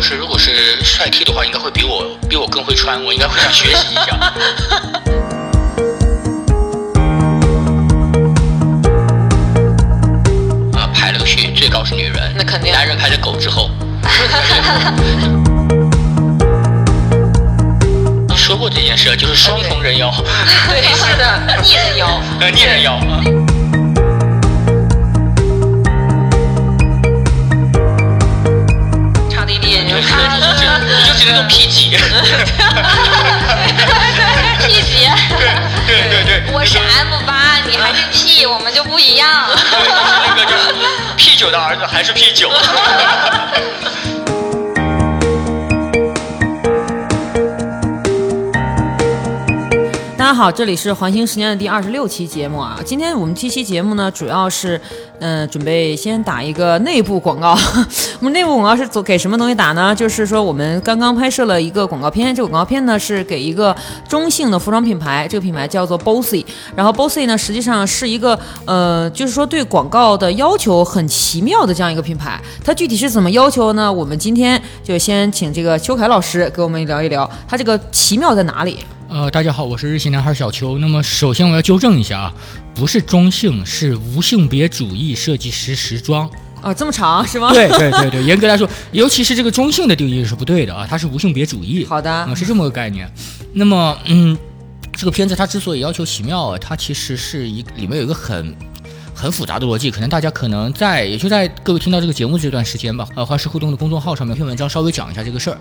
就是如果是帅 T 的话，应该会比我比我更会穿，我应该会想学习一下。啊，排了个序，最高是女人，那肯定男人排在狗之后。你说过这件事，就是双重人妖，对，是的，逆人妖，呃，逆人妖 P 级，P 级，对对对，我是 M 八，你还是 P，我们就不一样。对那个就是 P 九的儿子还是 P 九。家好，这里是环形十年的第二十六期节目啊。今天我们这期节目呢，主要是，嗯、准备先打一个内部广告。我们内部广告是走给什么东西打呢？就是说我们刚刚拍摄了一个广告片，这个广告片呢是给一个中性的服装品牌，这个品牌叫做 Bossy。然后 Bossy 呢，实际上是一个呃，就是说对广告的要求很奇妙的这样一个品牌。它具体是怎么要求呢？我们今天就先请这个邱凯老师给我们聊一聊，它这个奇妙在哪里？呃，大家好，我是日系男孩小邱。那么首先我要纠正一下啊，不是中性，是无性别主义设计师时装。啊，这么长是吗？对对对对，严格来说，尤其是这个中性的定义是不对的啊，它是无性别主义。好的啊、是这么个概念。那么，嗯，这个片子它之所以要求奇妙啊，它其实是一里面有一个很。很复杂的逻辑，可能大家可能在也就在各位听到这个节目这段时间吧，呃，花式互动的公众号上面有篇文章稍微讲一下这个事儿。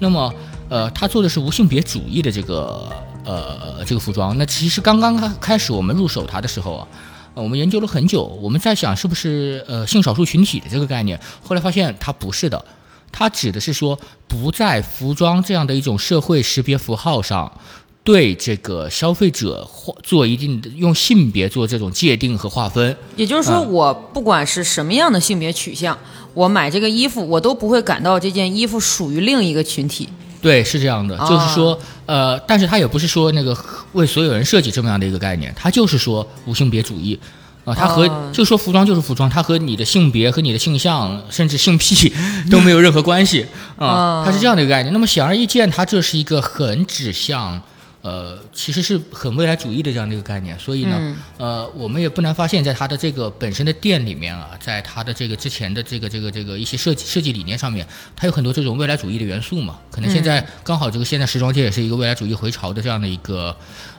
那么，呃，他做的是无性别主义的这个呃这个服装。那其实刚刚开开始我们入手它的时候啊，呃我们研究了很久，我们在想是不是呃性少数群体的这个概念，后来发现它不是的。它指的是说，不在服装这样的一种社会识别符号上，对这个消费者划做一定的用性别做这种界定和划分。也就是说，嗯我不管是什么样的性别取向，我买这个衣服，我都不会感到这件衣服属于另一个群体。对，是这样的，啊就是说，呃，但是它也不是说那个为所有人设计这么样的一个概念，它就是说无性别主义。啊、它和、哦就说服装就是服装，它和你的性别和你的性向，甚至性癖 都没有任何关系啊、哦它是这样的一个概念。那么显而易见，它这是一个很指向，呃，其实是很未来主义的这样的一个概念。所以呢，嗯呃，我们也不难发现，在它的这个本身的店里面啊，在它的这个之前的这个这个这个一些设计设计理念上面，它有很多这种未来主义的元素嘛。可能现在刚好这个现在时装界也是一个未来主义回潮的这样的一个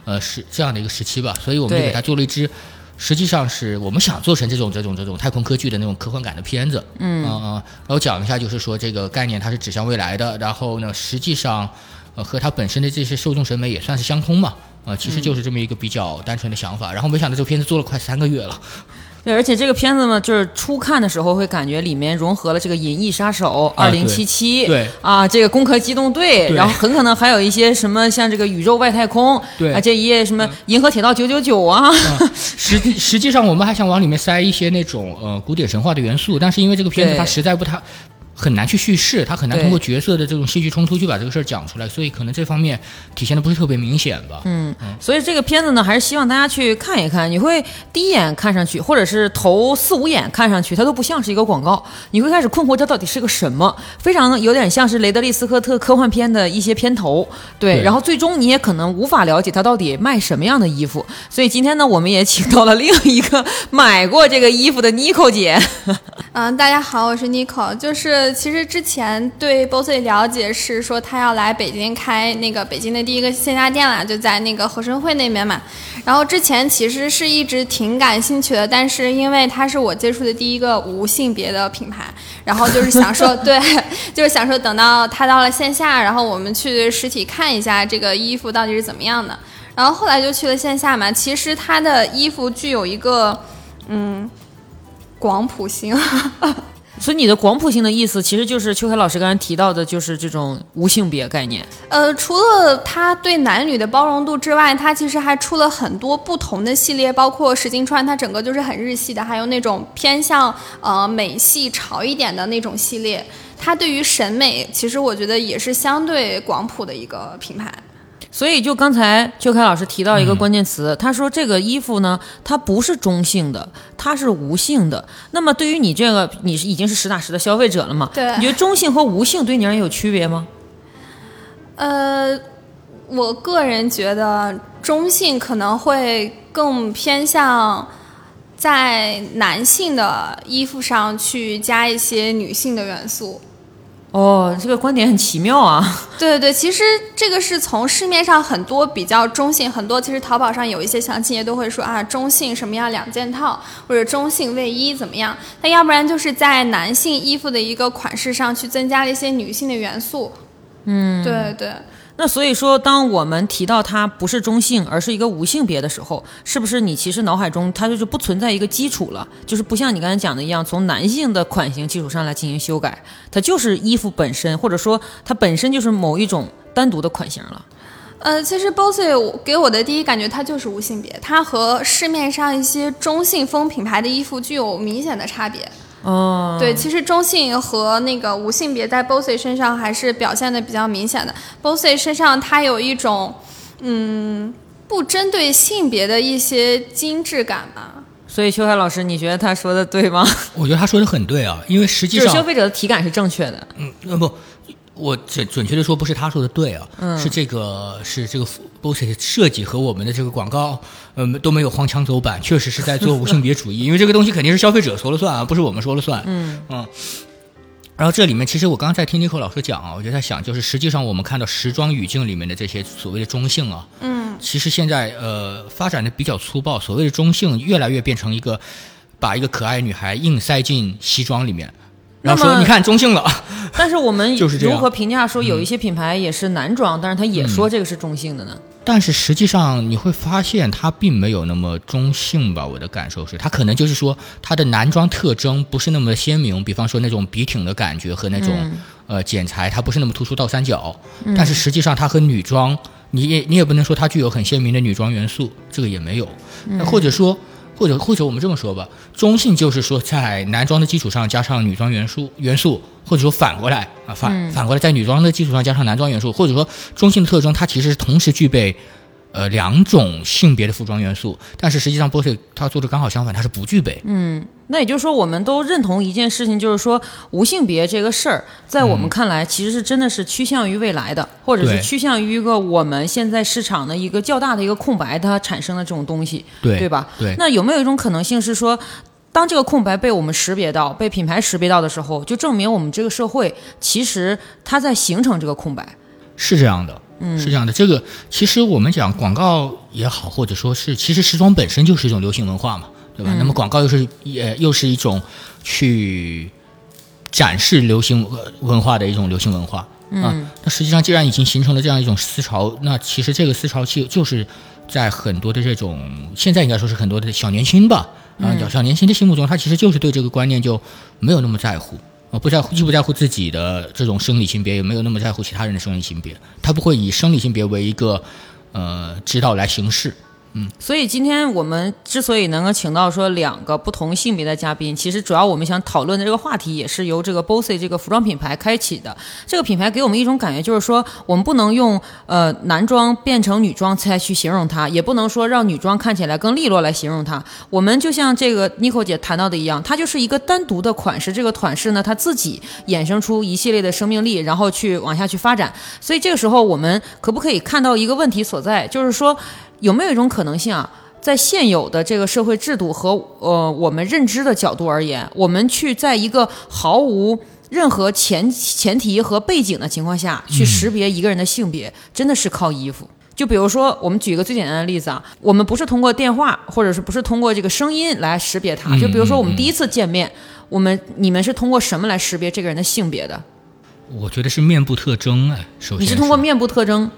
呃时这样的一个时期吧，所以我们就给它做了一支。实际上是我们想做成这种这种这种太空科技的那种科幻感的片子，嗯嗯、然后讲一下就是说这个概念它是指向未来的，然后呢，实际上呃和他本身的这些受众审美也算是相通嘛，啊、其实就是这么一个比较单纯的想法。然后没想到这个片子做了快三个月了，对，而且这个片子呢，就是初看的时候会感觉里面融合了这个《银翼杀手》啊二零七七，对啊，这个《攻壳机动队》，然后很可能还有一些什么像这个宇宙外太空，对啊，这一页什么银河铁道九九九啊，实际实际上我们还想往里面塞一些那种呃古典神话的元素，但是因为这个片子它实在不太。很难去叙事，他很难通过角色的这种戏剧冲突去把这个事儿讲出来，所以可能这方面体现的不是特别明显吧。嗯，所以这个片子呢，还是希望大家去看一看。你会第一眼看上去，或者是头四五眼看上去，它都不像是一个广告。你会开始困惑这到底是个什么，非常有点像是雷德利·斯科特科幻片的一些片头。对，对然后最终你也可能无法了解它到底卖什么样的衣服。所以今天呢，我们也请到了另一个买过这个衣服的 Nico 姐。嗯，大家好，我是 Nico。就是其实之前对 Bossy 了解是说他要来北京开那个北京的第一个线下店啦，就在那个合生汇那边嘛。然后之前其实是一直挺感兴趣的，但是因为它是我接触的第一个无性别的品牌，然后就是想说，对，就是想说等到它到了线下，然后我们去实体看一下这个衣服到底是怎么样的。然后后来就去了线下嘛，其实它的衣服具有一个嗯广谱性。所以你的广谱性的意思，其实就是邱凯老师刚才提到的，就是这种无性别概念。呃，除了它对男女的包容度之外，它其实还出了很多不同的系列，包括石金川，它整个就是很日系的，还有那种偏向呃美系潮一点的那种系列。它对于审美，其实我觉得也是相对广谱的一个品牌。所以就刚才邱凯老师提到一个关键词，他说这个衣服呢，它不是中性的，它是无性的。那么对于你这个，你是已经是实打实的消费者了嘛？对你觉得中性和无性对你而言有区别吗？呃，我个人觉得中性可能会更偏向在男性的衣服上去加一些女性的元素。哦，这个观点很奇妙啊。对对对，其实这个是从市面上很多比较中性，很多其实淘宝上有一些详情页都会说啊，中性什么样两件套，或者中性卫衣怎么样。那要不然就是在男性衣服的一个款式上去增加了一些女性的元素。嗯，对对。那所以说，当我们提到它不是中性，而是一个无性别的时候，是不是你其实脑海中它就是不存在一个基础了？就是不像你刚才讲的一样，从男性的款型基础上来进行修改，它就是衣服本身，或者说它本身就是某一种单独的款型了。呃，其实 Bossy 给我的第一感觉，它就是无性别，它和市面上一些中性风品牌的衣服具有明显的差别。哦，对，其实中性和那个无性别在 Bossy 身上还是表现的比较明显的。Bossy 身上它有一种，嗯，不针对性别的一些精致感吧。所以秋海老师，你觉得他说的对吗？我觉得他说的很对啊，因为实际上消费者的体感是正确的。嗯，呃不，我准准确的说不是他说的对啊，是这个是这个的设计和我们的这个广告，嗯、都没有荒腔走板，确实是在做无性别主义，因为这个东西肯定是消费者说了算啊，不是我们说了算。嗯嗯。然后这里面其实我刚刚在听 Nico 老师讲啊，我就在想，就是实际上我们看到时装语境里面的这些所谓的中性啊，嗯，其实现在呃发展的比较粗暴，所谓的中性越来越变成一个把一个可爱女孩硬塞进西装里面，然后说你看中性了。但是我们就是如何评价说有一些品牌也是男装，但是他也说这个是中性的呢？但是实际上你会发现它并没有那么中性吧？我的感受是，它可能就是说它的男装特征不是那么鲜明，比方说那种笔挺的感觉和那种、呃剪裁，它不是那么突出倒三角。但是实际上它和女装，你也你也不能说它具有很鲜明的女装元素，这个也没有。那或者说。或者或者我们这么说吧，中性就是说在男装的基础上加上女装元素元素，或者说反过来啊反、反过来在女装的基础上加上男装元素，或者说中性的特征，它其实是同时具备呃两种性别的服装元素，但是实际上波特他做的刚好相反，他是不具备。嗯那也就是说，我们都认同一件事情，就是说无性别这个事儿，在我们看来其实是真的是趋向于未来的，或者是趋向于一个我们现在市场的一个较大的一个空白，它产生的这种东西，对对吧？对那有没有一种可能性是说？当这个空白被我们识别到，被品牌识别到的时候，就证明我们这个社会其实它在形成这个空白。是这样的，嗯，是这样的。这个其实我们讲广告也好，或者说是，其实时装本身就是一种流行文化嘛，对吧？那么广告又是也又是一种去展示流行呃文化的一种流行文化。啊，那实际上既然已经形成了这样一种思潮，那其实这个思潮就就是在很多的这种现在应该说是很多的小年轻吧，啊，小小年轻的心目中，他其实就是对这个观念就没有那么在乎。我，不在乎，既不在乎自己的这种生理性别，也没有那么在乎其他人的生理性别，他不会以生理性别为一个呃指导来行事。嗯所以今天我们之所以能够请到说两个不同性别的嘉宾，其实主要我们想讨论的这个话题也是由这个 Bossy 这个服装品牌开启的。这个品牌给我们一种感觉，就是说我们不能用呃男装变成女装再去形容它，也不能说让女装看起来更利落来形容它。我们就像这个 n i c o 姐谈到的一样，它就是一个单独的款式，这个款式呢它自己衍生出一系列的生命力，然后去往下去发展。所以这个时候我们可不可以看到一个问题所在，就是说。有没有一种可能性啊？在现有的这个社会制度和呃我们认知的角度而言，我们去在一个毫无任何前前提和背景的情况下去识别一个人的性别，真的是靠衣服。就比如说，我们举一个最简单的例子啊，我们不是通过电话，或者是不是通过这个声音来识别他？就比如说我们第一次见面，我们你们是通过什么来识别这个人的性别的？我觉得是面部特征哎，首先你是通过面部特征，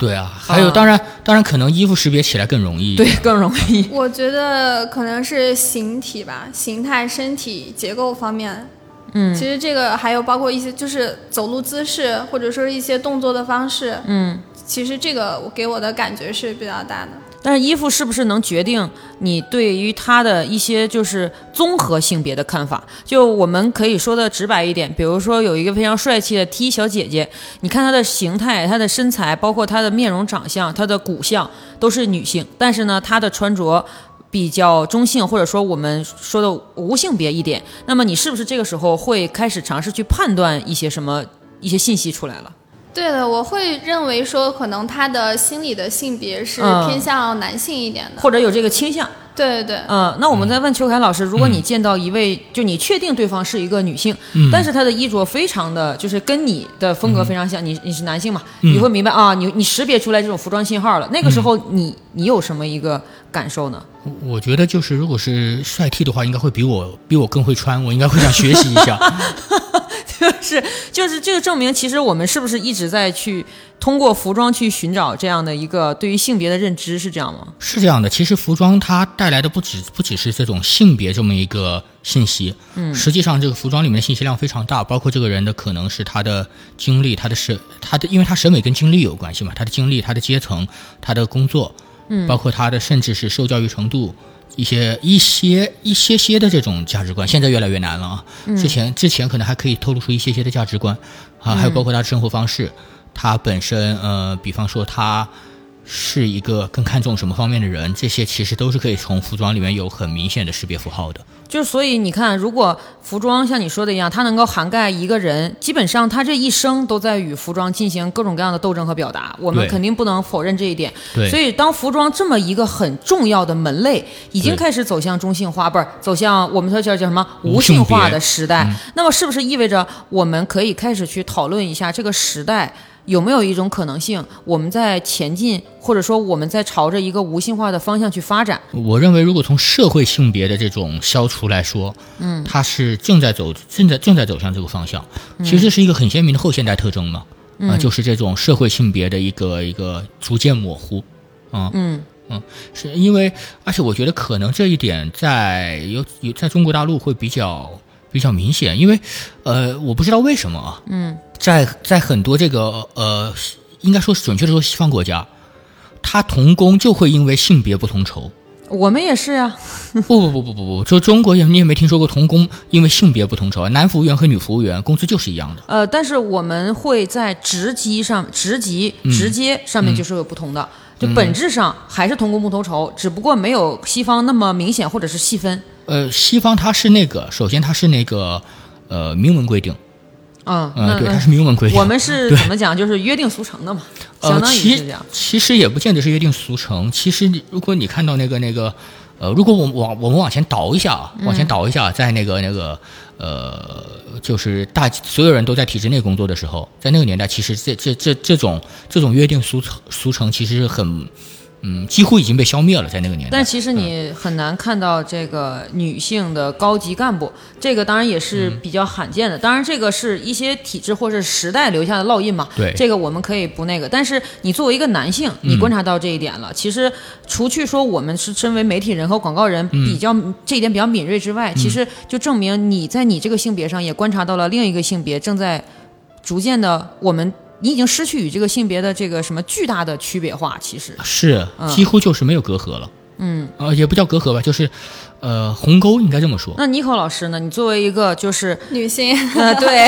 对啊，还有当然当然可能衣服识别起来更容易。对，更容易。我觉得可能是形体吧，形态、身体结构方面。嗯，其实这个还有包括一些就是走路姿势，或者说一些动作的方式。嗯，其实这个我给我的感觉是比较大的。但是衣服是不是能决定你对于他的一些就是综合性别的看法？就我们可以说的直白一点，比如说有一个非常帅气的 T 小姐姐，你看她的形态、她的身材，包括她的面容长相、她的骨相都是女性，但是呢，她的穿着比较中性，或者说我们说的无性别一点。那么你是不是这个时候会开始尝试去判断一些什么一些信息出来了？对的，我会认为说，可能他的心理的性别是嗯偏向男性一点的。或者有这个倾向？对对对，嗯，那我们再问邱凯老师，如果你见到一位，就你确定对方是一个女性，但是她的衣着非常的就是跟你的风格非常像，你你是男性嘛，你会明白啊，你你识别出来这种服装信号了。那个时候你你有什么一个感受呢？我我觉得就是，如果是帅 T 的话，应该会比我比我更会穿，我应该会想学习一下。就 是就是这个证明，其实我们是不是一直在去通过服装去寻找这样的一个对于性别的认知，是这样吗？是这样的，其实服装它带来的不只不只是这种性别这么一个信息，嗯，实际上这个服装里面的信息量非常大，包括这个人的可能是他的经历、他的审、他的，因为他审美跟经历有关系嘛，他的经历、他的阶层、他的工作，嗯，包括他的甚至是受教育程度。一些一些一些些的这种价值观，现在越来越难了啊！之前之前可能还可以透露出一些些的价值观啊，还有包括他的生活方式，他本身呃，比方说他是一个更看重什么方面的人，这些其实都是可以从服装里面有很明显的识别符号的。就是所以你看，如果服装像你说的一样，它能够涵盖一个人，基本上他这一生都在与服装进行各种各样的斗争和表达，我们肯定不能否认这一点。对所以当服装这么一个很重要的门类已经开始走向中性化，不是走向我们说叫叫什么无无性化的时代，那么是不是意味着我们可以开始去讨论一下这个时代？有没有一种可能性，我们在前进，或者说我们在朝着一个无性化的方向去发展？我认为，如果从社会性别的这种消除来说，嗯，它是正在走正在正在走向这个方向，其实是一个很鲜明的后现代特征嘛，啊、就是这种社会性别的一个一个逐渐模糊，啊，嗯。嗯，是因为，而且我觉得可能这一点在有有在中国大陆会比较比较明显，因为，呃，我不知道为什么啊，嗯，在在很多这个呃，应该说是准确的说，西方国家，他同工就会因为性别不同酬。我们也是呀、不不不不不不，就中国也你也没听说过同工因为性别不同酬啊，男服务员和女服务员工资就是一样的。呃，但是我们会在职级上、职级、直接上面就是有不同的，就本质上还是同工不同酬，只不过没有西方那么明显或者是细分。呃，西方它是那个，首先它是那个呃明文规定，嗯，嗯、对，它是明文规定。我们是怎么讲？就是约定俗成的嘛，相呃，当于其是这样。其实也不见得是约定俗成。其实你如果你看到那个那个，呃，如果我们往我们往前倒一下啊，往前倒一下，在那个那个呃，就是大所有人都在体制内工作的时候，在那个年代，其实这这这这种这种约定俗成俗成，其实是很嗯，几乎已经被消灭了，在那个年代。但其实你很难看到这个女性的高级干部，这个当然也是嗯比较罕见的。当然，这个是一些体制或是时代留下的烙印嘛。对这个我们可以不那个。但是你作为一个男性，你观察到这一点了，其实除去说我们是身为媒体人和广告人比较、这一点比较敏锐之外，其实就证明你在你这个性别上也观察到了另一个性别正在逐渐的我们。你已经失去与这个性别的这个什么巨大的区别化，其实是几乎就是没有隔阂了。嗯，呃，也不叫隔阂吧，就是呃鸿沟，应该这么说。那妮可老师呢？你作为一个就是女性，呃对，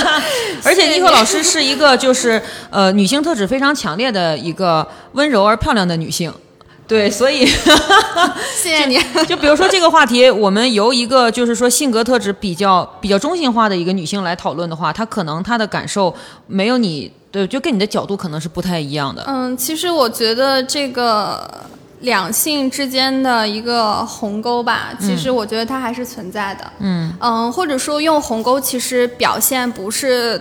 而且妮可老师是一个就是呃女性特质非常强烈的一个温柔而漂亮的女性。对，所以 谢谢你。就比如说这个话题，我们由一个就是说性格特质比较比较中性化的一个女性来讨论的话，她可能她的感受没有你对，就跟你的角度可能是不太一样的。嗯，其实我觉得这个两性之间的一个鸿沟吧，其实我觉得它还是存在的。嗯嗯，或者说用鸿沟，其实表现不是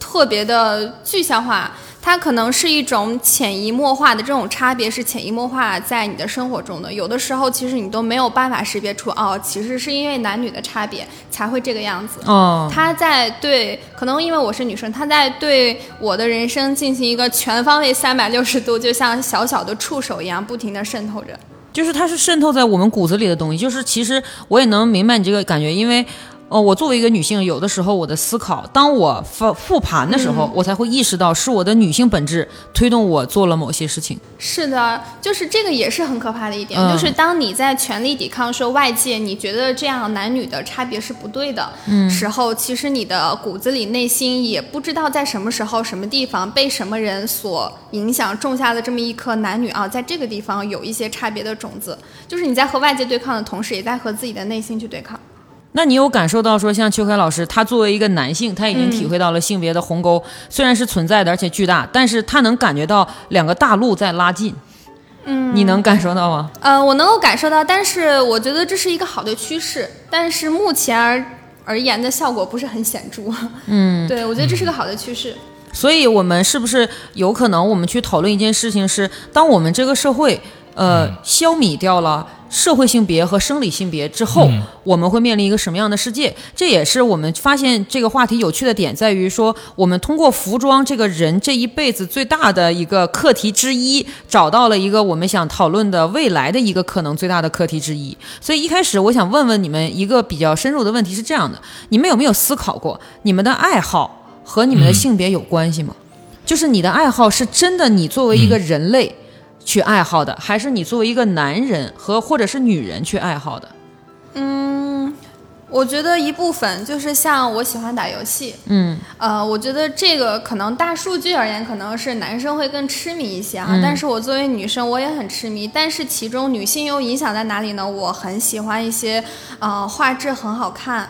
特别的具象化，它可能是一种潜移默化的这种差别，是潜移默化在你的生活中的。有的时候其实你都没有办法识别出，哦，其实是因为男女的差别才会这个样子。哦，他在对，可能因为我是女生，他在对我的人生进行一个全方位三百六十度，就像小小的触手一样，不停的渗透着。就是它是渗透在我们骨子里的东西。就是其实我也能明白你这个感觉，因为哦，我作为一个女性，有的时候我的思考，当我复复盘的时候，我才会意识到是我的女性本质推动我做了某些事情。是的，就是这个也是很可怕的一点，嗯就是当你在全力抵抗说外界你觉得这样男女的差别是不对的、时候，其实你的骨子里内心也不知道在什么时候、什么地方被什么人所影响，种下了这么一颗男女啊，在这个地方有一些差别的种子，就是你在和外界对抗的同时，也在和自己的内心去对抗。那你有感受到说，像邱凯老师，他作为一个男性，他已经体会到了性别的鸿沟，虽然是存在的，而且巨大，但是他能感觉到两个大陆在拉近。嗯，你能感受到吗？呃，我能够感受到，但是我觉得这是一个好的趋势，但是目前而而言的效果不是很显著。嗯，对，我觉得这是个好的趋势。所以，我们是不是有可能，我们去讨论一件事情是，当我们这个社会，呃，消弭掉了社会性别和生理性别之后，我们会面临一个什么样的世界？这也是我们发现这个话题有趣的点，在于说，我们通过服装这个人这一辈子最大的一个课题之一，找到了一个我们想讨论的未来的一个可能最大的课题之一。所以一开始我想问问你们一个比较深入的问题是这样的：你们有没有思考过，你们的爱好？和你们的性别有关系吗？就是你的爱好是真的你作为一个人类去爱好的，还是你作为一个男人和或者是女人去爱好的？嗯我觉得一部分就是像我喜欢打游戏，嗯，呃，我觉得这个可能大数据而言，可能是男生会更痴迷一些啊。嗯但是我作为女生，我也很痴迷。但是其中女性又影响在哪里呢？我很喜欢一些，呃，画质很好看。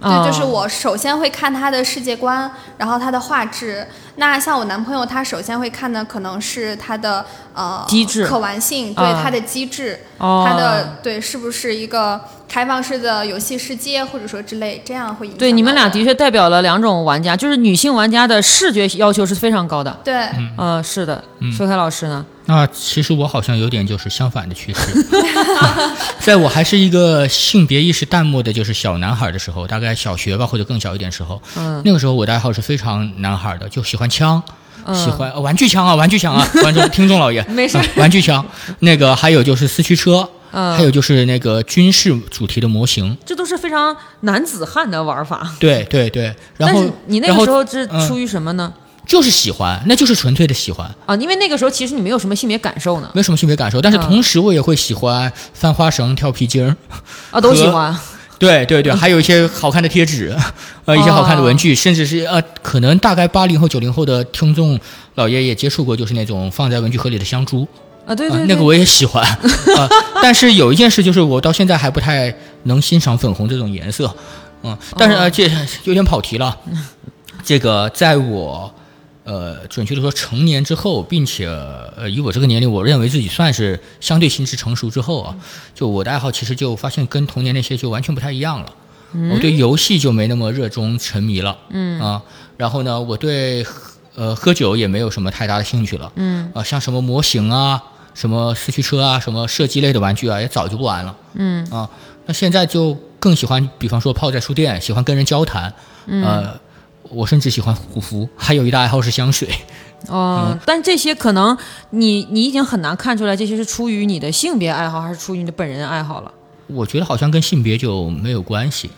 对，哦就是我首先会看他的世界观，然后他的画质。那像我男朋友，他首先会看的可能是他的呃机制可玩性，对、啊他的机制，哦他的对是不是一个开放式的游戏世界，或者说之类，这样会影响对，你们俩的确代表了两种玩家，就是女性玩家的视觉要求是非常高的。对。呃，是的，苏凯老师呢？那其实我好像有点就是相反的趋势，在我还是一个性别意识淡漠的，就是小男孩的时候，大概小学吧或者更小一点时候，嗯。那个时候我的爱好是非常男孩的，就喜欢枪。嗯。喜欢、呃玩具枪啊，玩具枪啊，观众听众老爷，没事啊玩具枪，那个还有就是四驱车，嗯还有就是那个军事主题的模型，这都是非常男子汉的玩法。对对对，然后你那个时候是嗯出于什么呢？就是喜欢，那就是纯粹的喜欢，啊，因为那个时候其实你没有什么性别感受呢。没有什么性别感受，但是嗯同时我也会喜欢翻花绳、跳皮筋儿。啊，都喜欢。对对对，还有一些好看的贴纸，呃，一些好看的文具，甚至是呃，可能大概八零后、九零后的听众老爷也接触过，就是那种放在文具盒里的香珠，啊，对那个我也喜欢，啊、但是有一件事就是我到现在还不太能欣赏粉红这种颜色，嗯，但是呃，这有点跑题了，这个在我。呃，准确的说，成年之后，并且呃，以我这个年龄，我认为自己算是相对心智成熟之后啊，就我的爱好其实就发现跟童年那些就完全不太一样了。我对游戏就没那么热衷沉迷了，嗯。啊，然后呢，我对呃喝酒也没有什么太大的兴趣了，嗯。啊，像什么模型啊、什么四驱车啊、什么射击类的玩具啊，也早就不玩了，嗯啊，那现在就更喜欢，比方说泡在书店，喜欢跟人交谈，呃，我甚至喜欢护肤，还有一大爱好是香水，哦，但这些可能你你已经很难看出来，这些是出于你的性别爱好，还是出于你的本人爱好了。我觉得好像跟性别就没有关系。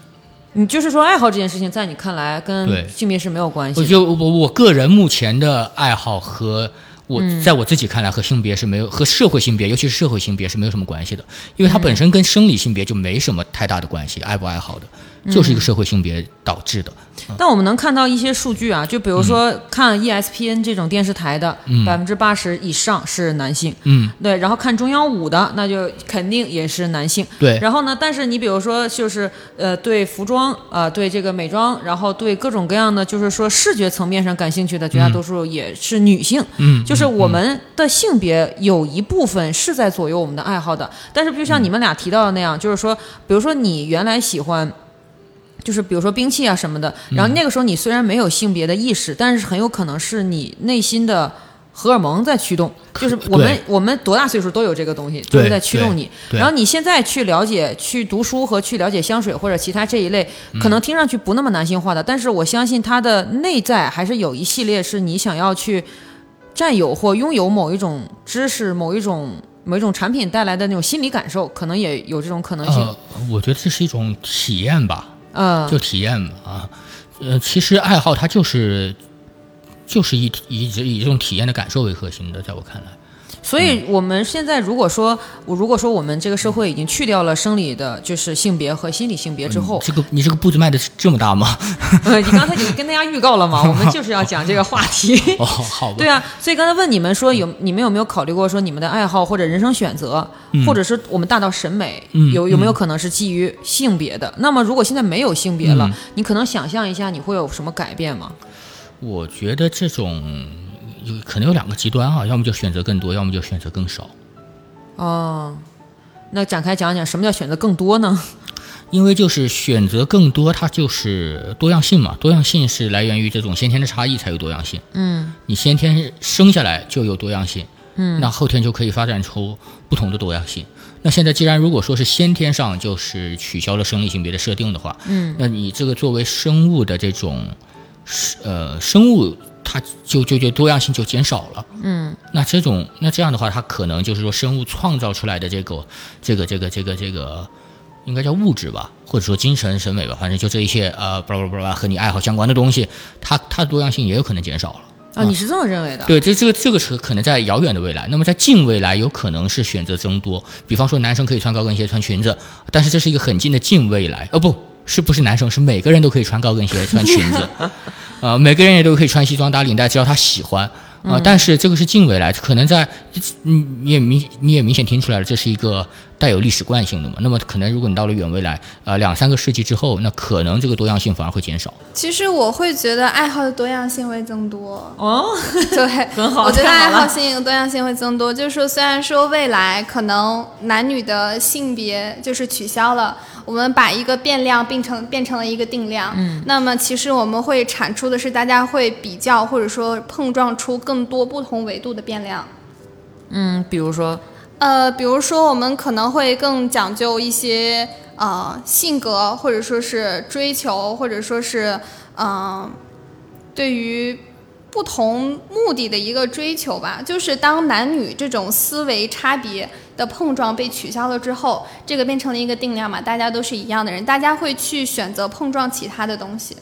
你就是说，爱好这件事情，在你看来跟性别是没有关系的。我就我我个人目前的爱好和我、在我自己看来和性别是没有和社会性别，尤其是社会性别是没有什么关系的，因为它本身跟生理性别就没什么太大的关系，爱不爱好的，就是一个社会性别导致的。但我们能看到一些数据啊，就比如说看 E ESPN 这种电视台的，百分之八十以上是男性。嗯，对，然后看中央五的，那就肯定也是男性。对然后呢，但是你比如说，就是呃，对服装啊、呃对这个美妆，然后对各种各样的，就是说视觉层面上感兴趣的，绝大多数也是女性。嗯就是我们的性别有一部分是在左右我们的爱好的，但是就像你们俩提到的那样，就是说，比如说你原来喜欢。就是比如说兵器啊什么的，然后那个时候你虽然没有性别的意识，但是很有可能是你内心的荷尔蒙在驱动。就是 我们我们多大岁数都有这个东西，对就是在驱动你。然后你现在去了解、去读书和去了解香水或者其他这一类，可能听上去不那么男性化的，但是我相信它的内在还是有一系列是你想要去占有或拥有某一种知识、某一种某一种产品带来的那种心理感受，可能也有这种可能性。呃，我觉得这是一种体验吧。嗯，就体验嘛啊。呃，其实爱好它就是就是以以以这种体验的感受为核心的，在我看来。所以我们现在如果说，我如果说我们这个社会已经去掉了生理的，就是性别和心理性别之后，这个你这个步子迈的这么大吗？呃，你刚才已经跟大家预告了嘛，我们就是要讲这个话题。哦，好吧。对啊，所以刚才问你们说有你们有没有考虑过说你们的爱好或者人生选择，或者是我们大到审美，嗯有有没有可能是基于性别的？那么如果现在没有性别了，你可能想象一下你会有什么改变吗？我觉得这种有可能有两个极端哈，要么就选择更多，要么就选择更少。哦，那展开讲讲什么叫选择更多呢？因为就是选择更多，它就是多样性嘛。多样性是来源于这种先天的差异才有多样性。嗯你先天生下来就有多样性，嗯，那后天就可以发展出不同的多样性。那现在既然如果说是先天上就是取消了生理性别的设定的话，嗯，那你这个作为生物的这种，呃，生物它就就就多样性就减少了。嗯那这种那这样的话，它可能就是说生物创造出来的这个这个这个这个这个，应该叫物质吧，或者说精神审美吧，反正就这一些呃，巴拉巴拉巴拉和你爱好相关的东西，它它的多样性也有可能减少了。啊，你是这么认为的？对，这这个这个是可能在遥远的未来，那么在近未来有可能是选择增多，比方说男生可以穿高跟鞋、穿裙子，但是这是一个很近的近未来，哦不是不是男生，是每个人都可以穿高跟鞋、穿裙子，呃，每个人也都可以穿西装打领带，只要他喜欢。啊、但是这个是近未来，可能在，你，你也明你也明显听出来了，这是一个带有历史惯性的嘛。那么可能如果你到了远未来，呃，两三个世纪之后，那可能这个多样性反而会减少。其实我会觉得爱好的多样性会增多。哦，对，很好我觉得爱好性多样性会增多，就是说，虽然说未来可能男女的性别就是取消了，我们把一个变量变成变成了一个定量，嗯，那么其实我们会产出的是大家会比较或者说碰撞出更多不同维度的变量。嗯，比如说，呃，比如说我们可能会更讲究一些呃性格，或者说是追求，或者说是嗯、呃对于不同目的的一个追求吧。就是当男女这种思维差别的碰撞被取消了之后，这个变成了一个定量嘛，大家都是一样的人，大家会去选择碰撞其他的东西。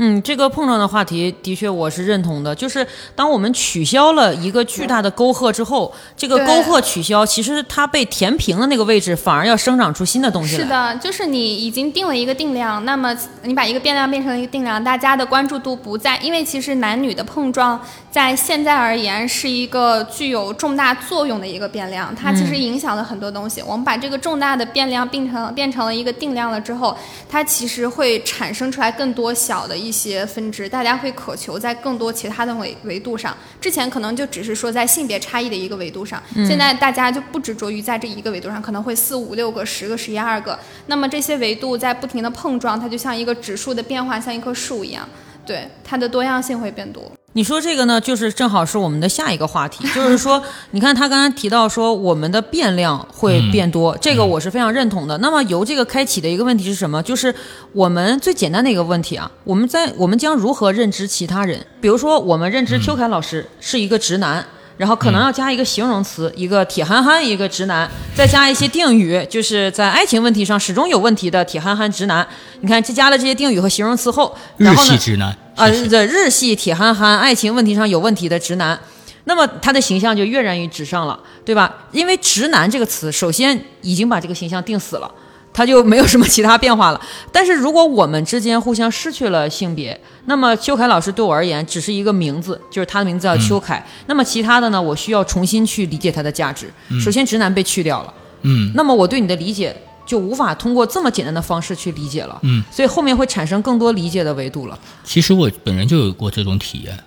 嗯，这个碰撞的话题的确我是认同的。就是当我们取消了一个巨大的沟壑之后，这个沟壑取消，其实它被填平的那个位置反而要生长出新的东西来。是的，就是你已经定了一个定量，那么你把一个变量变成了一个定量，大家的关注度不在，因为其实男女的碰撞在现在而言是一个具有重大作用的一个变量，它其实影响了很多东西。我们把这个重大的变量变成变成了一个定量了之后，它其实会产生出来更多小的一些分支，大家会渴求在更多其他的维维度上。之前可能就只是说在性别差异的一个维度上，现在大家就不执着于在这一个维度上，可能会四五六个、十个、十一二个。那么这些维度在不停的碰撞，它就像一个指数的变化，像一棵树一样，对它的多样性会变多。你说这个呢，就是正好是我们的下一个话题，就是说，你看他刚才提到说我们的变量会变多，这个我是非常认同的。那么由这个开启的一个问题是什么？就是我们最简单的一个问题啊，我们在我们将如何认知其他人？比如说，我们认知邱凯老师是一个直男。然后可能要加一个形容词，一个铁憨憨，一个直男，再加一些定语，就是在爱情问题上始终有问题的铁憨憨直男。你看，这加了这些定语和形容词后，然日后呢系直男啊，谢谢对，日系铁憨憨，爱情问题上有问题的直男，那么他的形象就跃然于纸上了，对吧？因为“直男”这个词，首先已经把这个形象定死了，他就没有什么其他变化了。但是如果我们之间互相失去了性别，那么邱凯老师对我而言只是一个名字，就是他的名字叫邱凯。那么其他的呢，我需要重新去理解他的价值。首先，直男被去掉了，嗯，那么我对你的理解。就无法通过这么简单的方式去理解了，嗯，所以后面会产生更多理解的维度了。其实我本人就有过这种体验，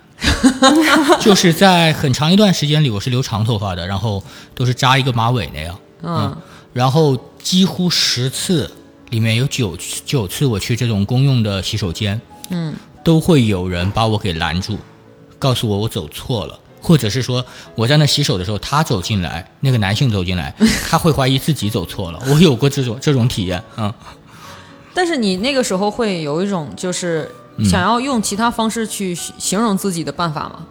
就是在很长一段时间里，我是留长头发的，然后都是扎一个马尾那样，嗯然后几乎十次里面有九九次我去这种公用的洗手间，嗯，都会有人把我给拦住，告诉我我走错了。或者是说我在那洗手的时候，他走进来，那个男性走进来，他会怀疑自己走错了。我有过这种这种体验，嗯，但是你那个时候会有一种就是嗯想要用其他方式去形容自己的办法吗？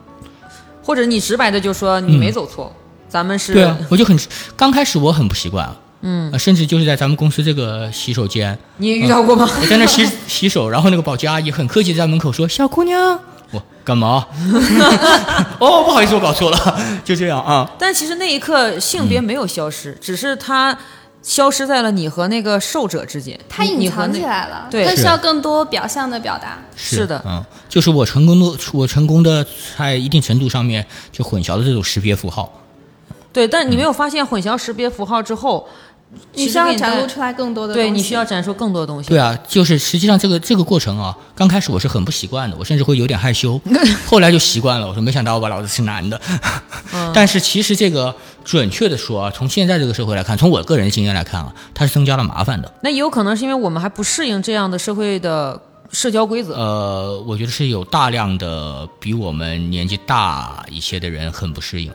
或者你直白的就说你没走错，咱们是对啊，我就很刚开始我很不习惯，嗯、甚至就是在咱们公司这个洗手间，你也遇到过吗？我在那洗洗手，然后那个保洁阿姨很客气地在门口说：“小姑娘，我干嘛？哦，不好意思，我搞错了，就这样啊。但其实那一刻性别没有消失，只是它消失在了你和那个受者之间，它隐藏起来了，对它需要更多表象的表达。是的嗯，就是我成功的，我成功的在一定程度上面就混淆了这种识别符号。对，但你没有发现混淆识别符号之后，你需要展露出来更多的东西。对你需要展出更多东西。对啊，就是实际上这个这个过程啊，刚开始我是很不习惯的，我甚至会有点害羞，后来就习惯了。我说没想到吧，老子是男的。但是其实这个准确的说啊，从现在这个社会来看，从我个人经验来看啊，它是增加了麻烦的。那也有可能是因为我们还不适应这样的社会的社交规则。呃，我觉得是有大量的比我们年纪大一些的人很不适应。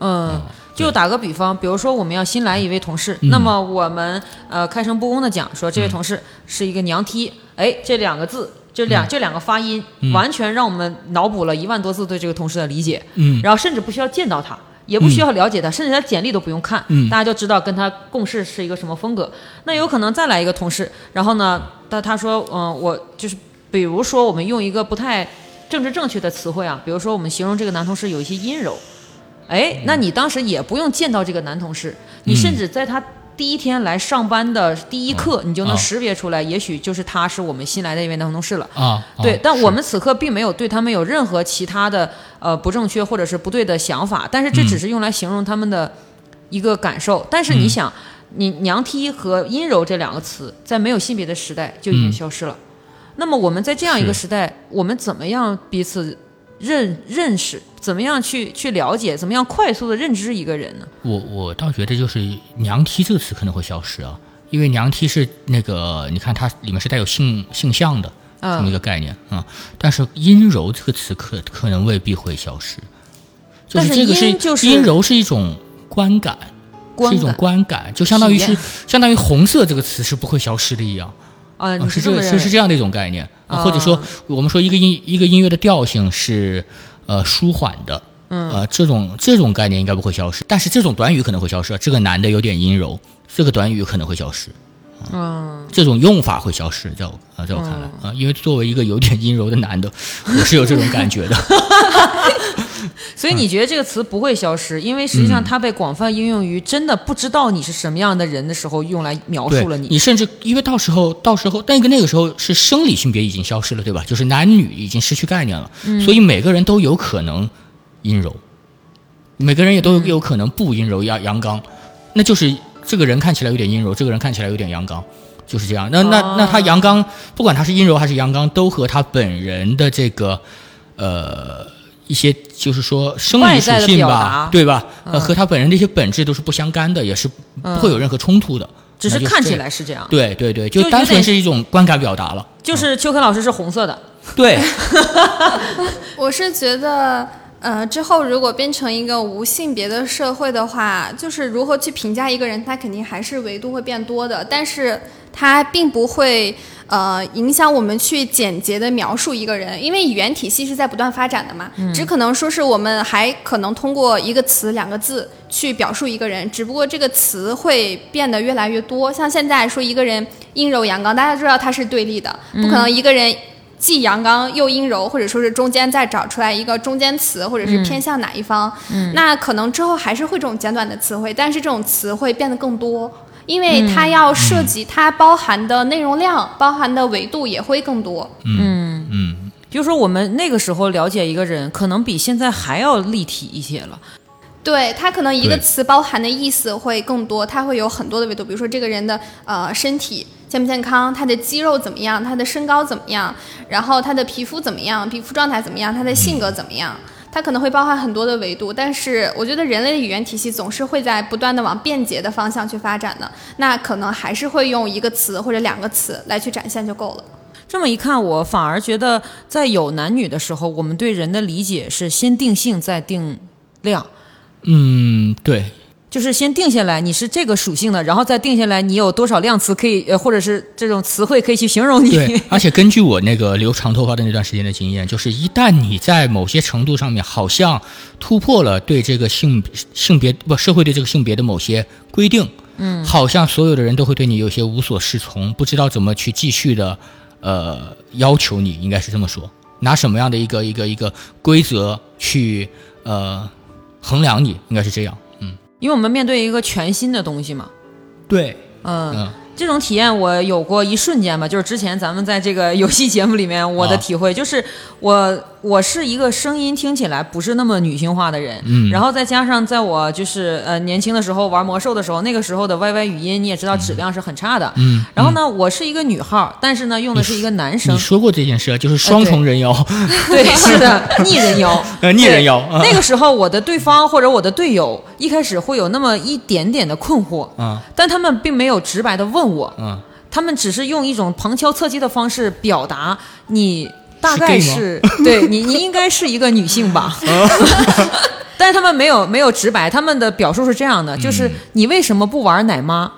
嗯，就打个比方，比如说我们要新来一位同事，嗯。那么我们呃开诚布公的讲说，这位同事是一个娘梯，哎，这两个字。这嗯。两、这两个发音，完全让我们脑补了一万多字对这个同事的理解，嗯。然后甚至不需要见到他，也不需要了解他，甚至他简历都不用看，嗯。大家就知道跟他共事是一个什么风格。那有可能再来一个同事，然后呢，他他说，嗯、我就是，比如说我们用一个不太政治正确的词汇啊，比如说我们形容这个男同事有一些阴柔，哎，那你当时也不用见到这个男同事，你甚至在他第一天来上班的第一刻，你就能啊。识别出来，也许就是他是我们新来的一位男同事了。啊，对但我们此刻并没有对他们有任何其他的呃不正确或者是不对的想法，但是这只是用来形容他们的一个感受。但是你想，你娘踢和阴柔这两个词，在没有性别的时代就已经嗯。消失了。那么我们在这样一个时代，我们怎么样彼此认认识？怎么样去去了解？怎么样快速的认知一个人呢？我我倒觉得就是“娘梯”这个词可能会消失啊，因为“娘梯”是那个你看它里面是带有性性向的嗯这么一个概念啊、但是“阴柔”这个词可可能未必会消失，就但是这个是阴就是阴柔是一种观感，是一种观感，就相当于是相当于红色这个词是不会消失的一样。啊，是这这么认为是是这样的一种概念，或者说我们说一个音一个音乐的调性是呃舒缓的，嗯，呃这种这种概念应该不会消失，但是这种短语可能会消失。这个男的有点阴柔，这个短语可能会消失，嗯，这种用法会消失，在我啊在我看来啊，因为作为一个有点阴柔的男的，我是有这种感觉的。所以你觉得这个词不会消失，因为实际上它被广泛应用于真的不知道你是什么样的人的时候，用来描述了，你甚至因为到时候到时候那个那个时候是生理性别已经消失了，对吧？就是男女已经失去概念了，所以每个人都有可能阴柔，每个人也都有可能不阴柔阳阳刚，那就是这个人看起来有点阴柔，这个人看起来有点阳刚，就是这样。那那那他阳刚，不管他是阴柔还是阳刚，都和他本人的这个呃。一些就是说生理属性吧表达，对吧？呃，和他本人的一些本质都是不相干的，也是不会有任何冲突的。只是看起来是这样，对对对，就单纯是一种观感表达了。就是秋坤老师是红色的，对，我是觉得，呃，之后如果变成一个无性别的社会的话，就是如何去评价一个人，他肯定还是维度会变多的，但是它并不会呃影响我们去简洁的描述一个人，因为语言体系是在不断发展的嘛，只可能说是我们还可能通过一个词、两个字去表述一个人，只不过这个词会变得越来越多。像现在说一个人阴柔阳刚，大家知道它是对立的，不可能一个人。既阳刚又阴柔，或者说是中间再找出来一个中间词，或者是偏向哪一方，那可能之后还是会这种简短的词汇，但是这种词汇变得更多，因为它要涉及它包含的内容量、包含的维度也会更多。嗯嗯，比如说我们那个时候了解一个人，可能比现在还要立体一些了。对，它可能一个词包含的意思会更多，它会有很多的维度，比如说这个人的呃身体健不健康，他的肌肉怎么样，他的身高怎么样，然后他的皮肤怎么样，皮肤状态怎么样，他的性格怎么样。它可能会包含很多的维度，但是我觉得人类的语言体系总是会在不断的往便捷的方向去发展的，那可能还是会用一个词或者两个词来去展现就够了。这么一看，我反而觉得在有男女的时候，我们对人的理解是先定性再定量，嗯，对，就是先定下来你是这个属性的，然后再定下来你有多少量词可以，呃，或者是这种词汇可以去形容你。对，而且根据我那个留长头发的那段时间的经验，就是一旦你在某些程度上面好像突破了对这个性性别不社会对这个性别的某些规定，嗯，好像所有的人都会对你有些无所适从，不知道怎么去继续的，呃，要求你，应该是这么说，拿什么样的一个一个一个规则去呃衡量你，应该是这样，嗯，因为我们面对一个全新的东西嘛，对，嗯。嗯。这种体验我有过一瞬间吧，就是之前咱们在这个游戏节目里面，我的啊体会就是我我是一个声音听起来不是那么女性化的人，嗯。然后再加上在我就是呃年轻的时候玩魔兽的时候，那个时候的 YY 语音你也知道质量是很差的，嗯，然后呢，我是一个女号，但是呢用的是一个男生。你，说过这件事，就是双重人妖，对，是的，逆人妖，呃，逆人妖，啊那个时候我的对方或者我的队友一开始会有那么一点点的困惑，嗯但他们并没有直白的问我，嗯，他们只是用一种旁敲侧击的方式表达你大概是对你，你应该是一个女性吧。但是他们没有没有直白，他们的表述是这样的，就是嗯你为什么不玩奶妈？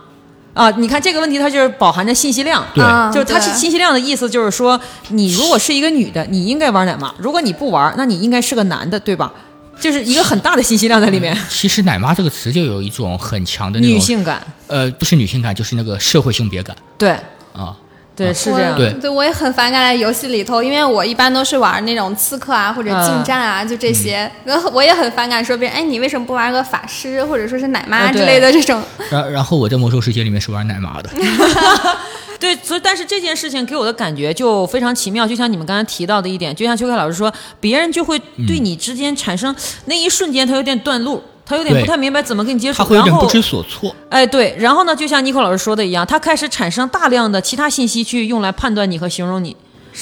啊，你看这个问题，它就是饱含着信息量。对啊就是它是信息量的意思，就是说你如果是一个女的，你应该玩奶妈；如果你不玩，那你应该是个男的，对吧？就是一个很大的信息量在里面，其实“奶妈”这个词就有一种很强的女，性感，呃，不是女性感，就是那个社会性别感。对。啊。对是这样。对对，我也很反感在游戏里头，因为我一般都是玩那种刺客啊或者近战啊，就这些。然后我也很反感说别人，哎，你为什么不玩个法师或者说是奶妈之类的这种？然然后我在魔兽世界里面是玩奶妈的 对，所以但是这件事情给我的感觉就非常奇妙，就像你们刚才提到的一点，就像邱凯老师说，别人就会对你之间产生、那一瞬间，他有点断路，他有点不太明白怎么跟你接触，他会有点不知所措。哎，对，然后呢，就像尼克老师说的一样，他开始产生大量的其他信息去用来判断你和形容你，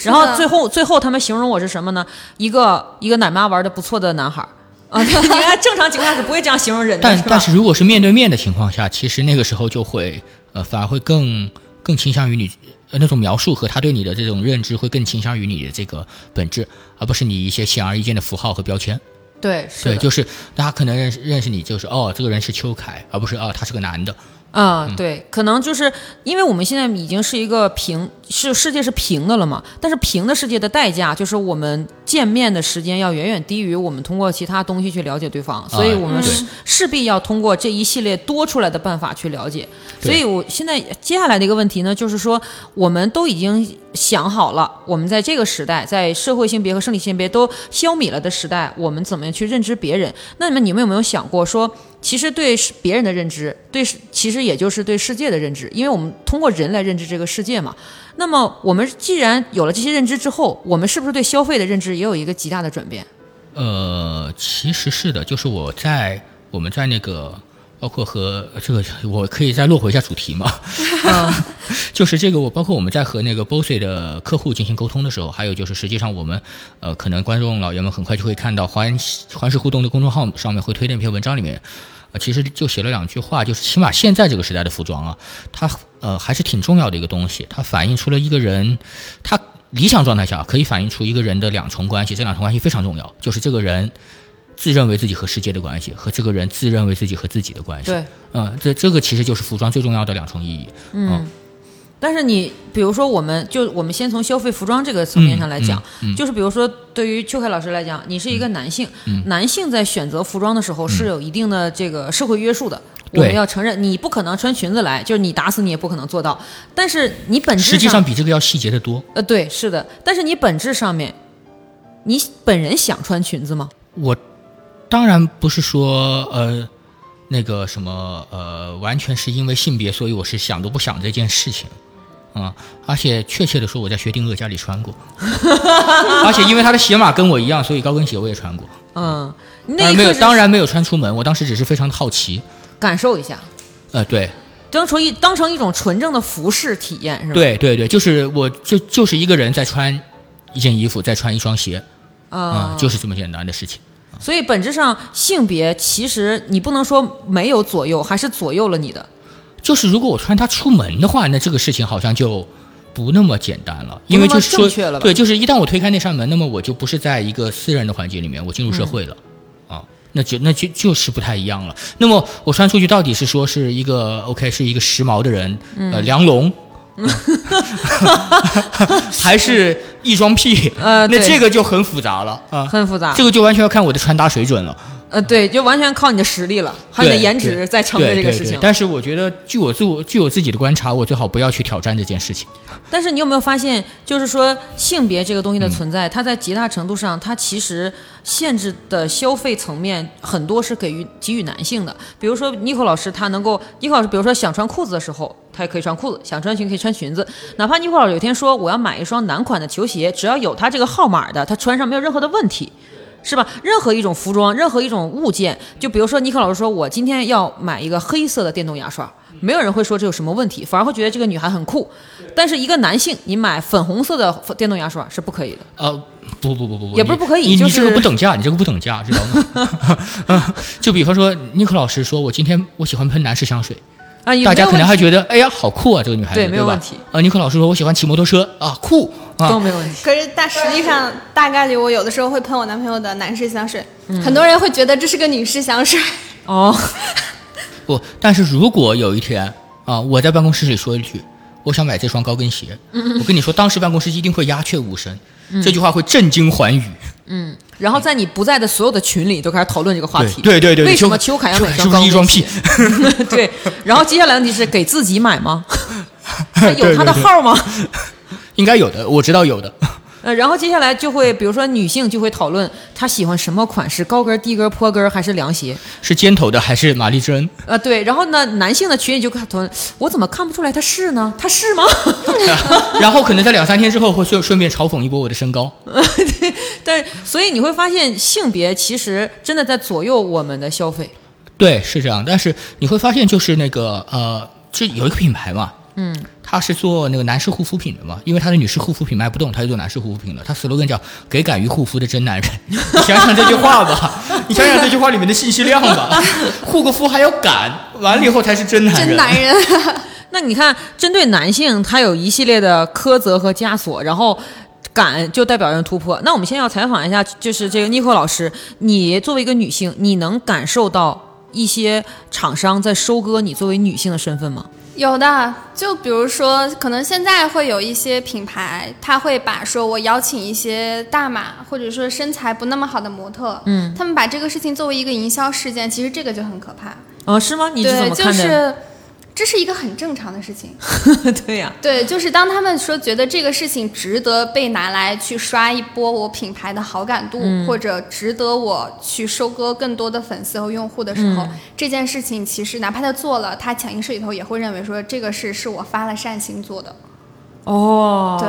然后最后最后他们形容我是什么呢？一个一个奶妈玩的不错的男孩儿啊，你看正常情况下是不会这样形容人的，但但是如果是面对面的情况下，其实那个时候就会呃，反而会更更倾向于你呃那种描述和他对你的这种认知会更倾向于你的这个本质，而不是你一些显而易见的符号和标签。对，是对，就是大家可能认识认识你就是哦，这个人是邱凯，而不是哦他是个男的。啊、对，可能就是因为我们现在已经是一个平，是世界是平的了嘛。但是平的世界的代价就是我们见面的时间要远远低于我们通过其他东西去了解对方，所以我们对势势必要通过这一系列多出来的办法去了解。所以我现在接下来的一个问题呢，就是说我们都已经想好了，我们在这个时代，在社会性别和生理性别都消弭了的时代，我们怎么样去认知别人？那么你们有没有想过说？其实对别人的认知，对世其实也就是对世界的认知，因为我们通过人来认知这个世界嘛。那么我们既然有了这些认知之后，我们是不是对消费的认知也有一个极大的转变？呃，其实是的，就是我在我们在那个，包括和这个，我可以再落回一下主题嘛。嗯 就是这个，我包括我们在和那个 BOSS 的客户进行沟通的时候，还有就是实际上我们呃，可能观众老爷们很快就会看到环环视互动的公众号上面会推那篇文章里面，呃，其实就写了两句话，就是起码现在这个时代的服装啊，它呃还是挺重要的一个东西，它反映出了一个人他理想状态下可以反映出一个人的两重关系，这两重关系非常重要，就是这个人。自认为自己和世界的关系，和这个人自认为自己和自己的关系。对，嗯，这这个其实就是服装最重要的两重意义。嗯，但是你比如说，我们就我们先从消费服装这个层面上来讲，嗯嗯嗯就是比如说对于邱凯老师来讲，你是一个男性，嗯男性在选择服装的时候是有一定的这个社会约束的。我们要承认，你不可能穿裙子来，就是你打死你也不可能做到。但是你本质实际上比这个要细节的多。呃，对，是的。但是你本质上面，你本人想穿裙子吗？我当然不是说呃那个什么呃，完全是因为性别，所以我是想都不想这件事情。啊、而且确切的说，我在薛定谔家里穿过，而且因为他的鞋码跟我一样，所以高跟鞋我也穿过。嗯，没有，当然没有穿出门，我当时只是非常的好奇。感受一下，呃，对，当成一当成一种纯正的服饰体验，是吧？对对对，就是我就就是一个人在穿一件衣服，再穿一双鞋，啊、啊、就是这么简单的事情。所以本质上性别其实你不能说没有左右，还是左右了你的。就是如果我穿它出门的话，那这个事情好像就不那么简单了，因为就是说对，就是一旦我推开那扇门，那么我就不是在一个私人的环境里面，我进入社会了，嗯啊，那就那就就是不太一样了。那么我穿出去到底是说是一个 OK 是一个时髦的人，呃，嗯梁龙。还是异装癖，呃对。那这个就很复杂了啊，很复杂。这个就完全要看我的穿搭水准了。呃，对，就完全靠你的实力了，还有你的颜值在撑着这个事情。但是我觉得，据我自我据我自己的观察，我最好不要去挑战这件事情。但是你有没有发现，就是说性别这个东西的存嗯在，它在极大程度上，它其实限制的消费层面很多是给予给予男性的。比如说妮可老师，他能够，妮可老师，比如说想穿裤子的时候，他也可以穿裤子；想穿裙可以穿裙子。哪怕妮可老师有一天说我要买一双男款的球鞋，只要有他这个号码的，他穿上没有任何的问题。是吧？任何一种服装，任何一种物件，就比如说尼克老师说，我今天要买一个黑色的电动牙刷，没有人会说这有什么问题，反而会觉得这个女孩很酷。但是一个男性，你买粉红色的电动牙刷是不可以的。呃，不不不不不，也不是不可以你这个不等价，你这个不等价，知道吗？就比方说，尼克老师说，我今天我喜欢喷男士香水，啊，大家可能还觉得，哎呀，好酷啊，这个女孩子，对吧对没有问题。啊，尼克老师说，我喜欢骑摩托车啊，酷啊，都没有问题。可是但实际上，大概率我有的时候会喷我男朋友的男士香水，嗯很多人会觉得这是个女士香水。哦，不，但是如果有一天啊，我在办公室里说一句，我想买这双高跟鞋，嗯我跟你说，当时办公室一定会鸦雀无声，这句话会震惊寰宇。然后在你不在的所有的群里都开始讨论这个话题。对对对对为什么秋秋凯要买双高跟是是装癖鞋？对。然后接下来问题是给自己买吗？他有他的对对对号吗？应该有的，我知道有的。呃，然后接下来就会，比如说女性就会讨论她喜欢什么款式，高跟、低跟、坡跟还是凉鞋？是尖头的还是玛丽珍？呃，对。然后呢，男性的群里就讨论，我怎么看不出来他是呢？他是吗？然后可能在两三天之后会顺顺便嘲讽一波我的身高。对但，所以你会发现，性别其实真的在左右我们的消费。对，是这样。但是你会发现，就是那个呃，就有一个品牌嘛，嗯，他是做那个男士护肤品的嘛，因为他的女士护肤品卖不动，他就做男士护肤品了。他 slogan 叫“给敢于护肤的真男人”。你想想这句话吧，你想想这句话里面的信息量吧，护个肤还要敢，完了以后才是真男人。真男人，那你看，针对男性，他有一系列的苛责和枷锁，然后敢就代表人突破。那我们先要采访一下，就是这个妮可老师，你作为一个女性，你能感受到一些厂商在收割你作为女性的身份吗？有的，就比如说，可能现在会有一些品牌，他会把说我邀请一些大码或者说身材不那么好的模特，嗯，他们把这个事情作为一个营销事件，其实这个就很可怕。哦，是吗？你是怎对，么看的？就是这是一个很正常的事情。对呀、对，就是当他们说觉得这个事情值得被拿来去刷一波我品牌的好感度，嗯。或者值得我去收割更多的粉丝和用户的时候，嗯。这件事情其实哪怕他做了，他潜意识里头也会认为说这个事是我发了善心做的。哦，对，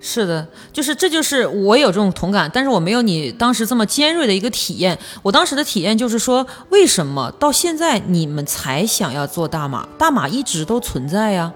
是的，就是这就是我有这种同感，但是我没有你当时这么尖锐的一个体验。我当时的体验就是说，为什么到现在你们才想要做大码？大码一直都存在呀，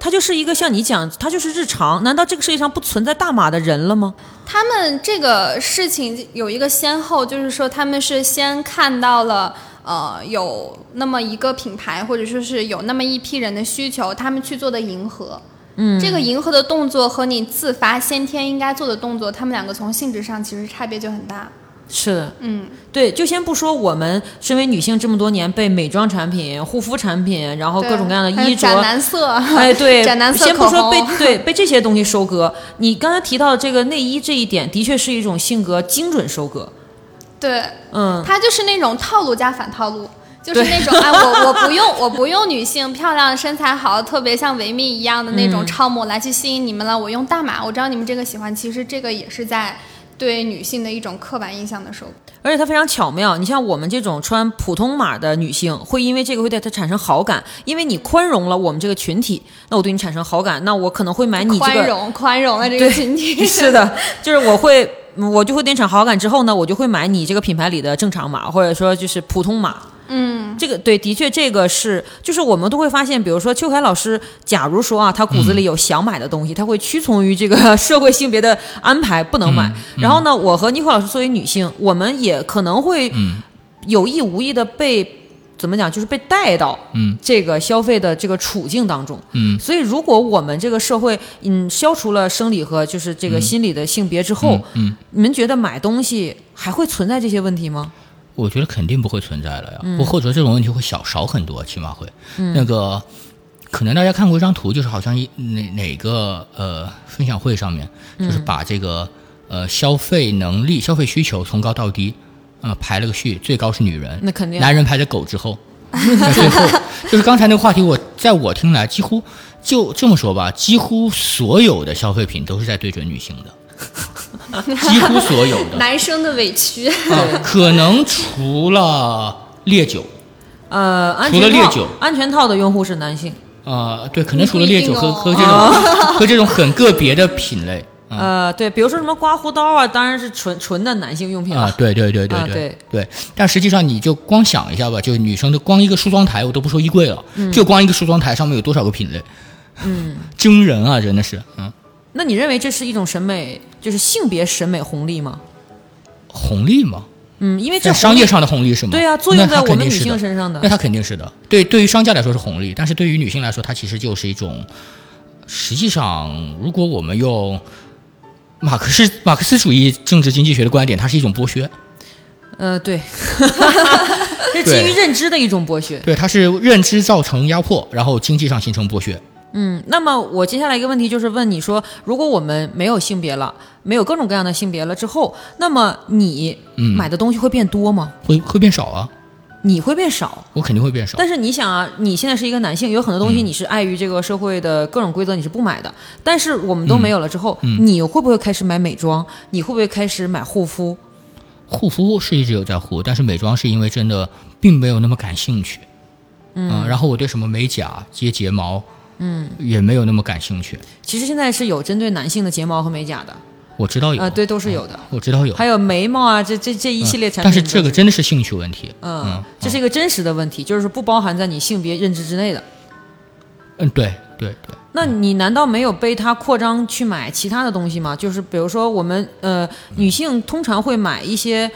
它就是一个像你讲，它就是日常。难道这个世界上不存在大码的人了吗？他们这个事情有一个先后，就是说他们是先看到了。呃，有那么一个品牌，或者说是有那么一批人的需求，他们去做的迎合，嗯，这个迎合的动作和你自发先天应该做的动作，他们两个从性质上其实差别就很大。是的，嗯，对，就先不说我们身为女性这么多年被美妆产品、护肤产品，然后各种各样的衣着斩，男色，哎，对，斩男色先不说被对被这些东西收割，你刚才提到的这个内衣这一点，的确是一种性格精准收割。对，嗯，它就是那种套路加反套路。就是那种哎，我我不用我不用女性漂亮身材好，特别像维密一样的那种嗯超模来去吸引你们了。我用大码，我知道你们这个喜欢，其实这个也是在对女性的一种刻板印象的收割。而且它非常巧妙。你像我们这种穿普通码的女性，会因为这个会对她产生好感，因为你宽容了我们这个群体，那我对你产生好感，那我可能会买你这个。宽容宽容了这个群体，是的，就是我会，我就会对你产生好感之后呢，我就会买你这个品牌里的正常码，或者说就是普通码。嗯，这个对，的确，这个是，就是我们都会发现，比如说邱凯老师，假如说啊，他骨子里有想买的东西，他会屈从于这个 社会性别的安排，不能买。然后呢，我和妮可老师作为女性，我们也可能会嗯有意无意的被。怎么讲？就是被带到嗯这个消费的这个处境当中。嗯所以，如果我们这个社会，嗯，消除了生理和就是这个心理的性别之后，嗯，你们觉得买东西还会存在这些问题吗？我觉得肯定不会存在了呀，或或者这种问题会小少很多，起码会。那个可能大家看过一张图，就是好像一哪哪个呃分享会上面，就是把这个呃消费能力、消费需求从高到低呃，排了个序，最高是女人，那肯定。男人排在狗之后，在最后。就是刚才那个话题，我在我听来，几乎就这么说吧，几乎所有的消费品都是在对准女性的，几乎所有的。男生的委屈。啊，可能除了烈酒，呃，安除了全套烈酒。安全套的用户是男性。呃，对，可能除了烈酒和和这种 和这种很个别的品类啊。呃，对，比如说什么刮胡刀啊，当然是纯纯的男性用品了。啊，对对对对啊对。对。但实际上你就光想一下吧，就女生的光一个梳妆台，我都不说衣柜了，就光一个梳妆台上面有多少个品类，嗯，惊人啊，真的是，嗯，那你认为这是一种审美，就是性别审美红利吗？红利吗？嗯，因为这在商业上的红利是吗？对啊作用在我们女性身上的那它肯定是的。对，对于商家来说是红利，但是对于女性来说，它其实就是一种，实际上，如果我们用马克思马克思主义政治经济学的观点，它是一种剥削。呃，对，是基于认知的一种剥削。对，它是认知造成压迫，然后经济上形成剥削。嗯，那么我接下来一个问题就是问你说，如果我们没有性别了，没有各种各样的性别了之后，那么你嗯买的东西会变多吗？会会变少啊，你会变少。我肯定会变少。但是你想啊，你现在是一个男性，有很多东西你是碍于这个社会的各种规则你是不买的。但是我们都没有了之后，你会不会开始买美妆？你会不会开始买护肤？护肤是一直有在护，但是美妆是因为真的并没有那么感兴趣。嗯，然后我对什么美甲、接睫毛，嗯，也没有那么感兴趣。其实现在是有针对男性的睫毛和美甲的，我知道有，呃，对，都是有的。我知道有，还有眉毛啊，这这这一系列产品、但是这个，真的是兴趣问题。嗯，这是一个真实的问题，就是不包含在你性别认知之内的。嗯，对对对，那你难道没有被它扩张去买其他的东西吗？就是比如说我们呃女性通常会买一些，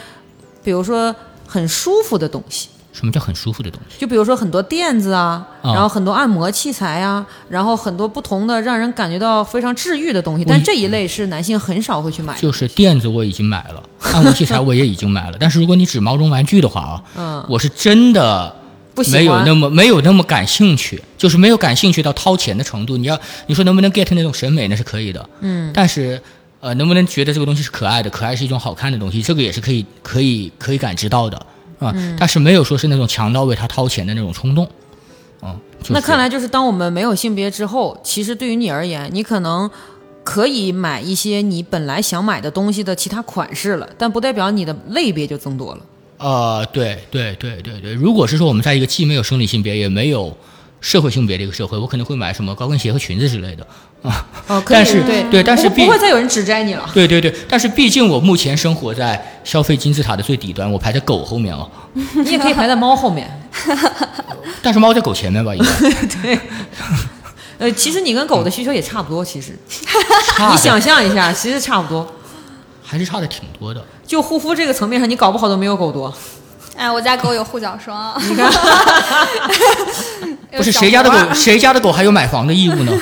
比如说很舒服的东西，什么叫很舒服的东西？就比如说很多垫子啊，啊然后很多按摩器材啊，然后很多不同的让人感觉到非常治愈的东西。但这一类是男性很少会去买的。就是垫子我已经买了，按摩器材我也已经买了，但是如果你指毛绒玩具的话啊，嗯，我是真的没有那么没有那么感兴趣，就是没有感兴趣到掏钱的程度。你要你说能不能 get 那种审美那是可以的，嗯，但是呃能不能觉得这个东西是可爱的，可爱是一种好看的东西，这个也是可以可以可以感知到的啊，嗯。但是没有说是那种强盗为他掏钱的那种冲动，嗯，就是那看来就是当我们没有性别之后，其实对于你而言，你可能可以买一些你本来想买的东西的其他款式了，但不代表你的类别就增多了。呃，对对对对对，如果是说我们在一个既没有生理性别也没有社会性别的一个社会，我可能会买什么高跟鞋和裙子之类的啊。哦，可以但是对对但是不不会再有人指摘你了。对对对，但是毕竟我目前生活在消费金字塔的最底端，我排在狗后面了，你也可以排在猫后面。但是猫在狗前面吧，应该 对呃，其实你跟狗的需求也差不多，其实你想象一下，其实差不多。还是差的挺多的。就护肤这个层面上，你搞不好都没有狗多。哎，我家狗有护脚霜，你看，不是谁家的狗，谁家的狗还有买房的义务呢？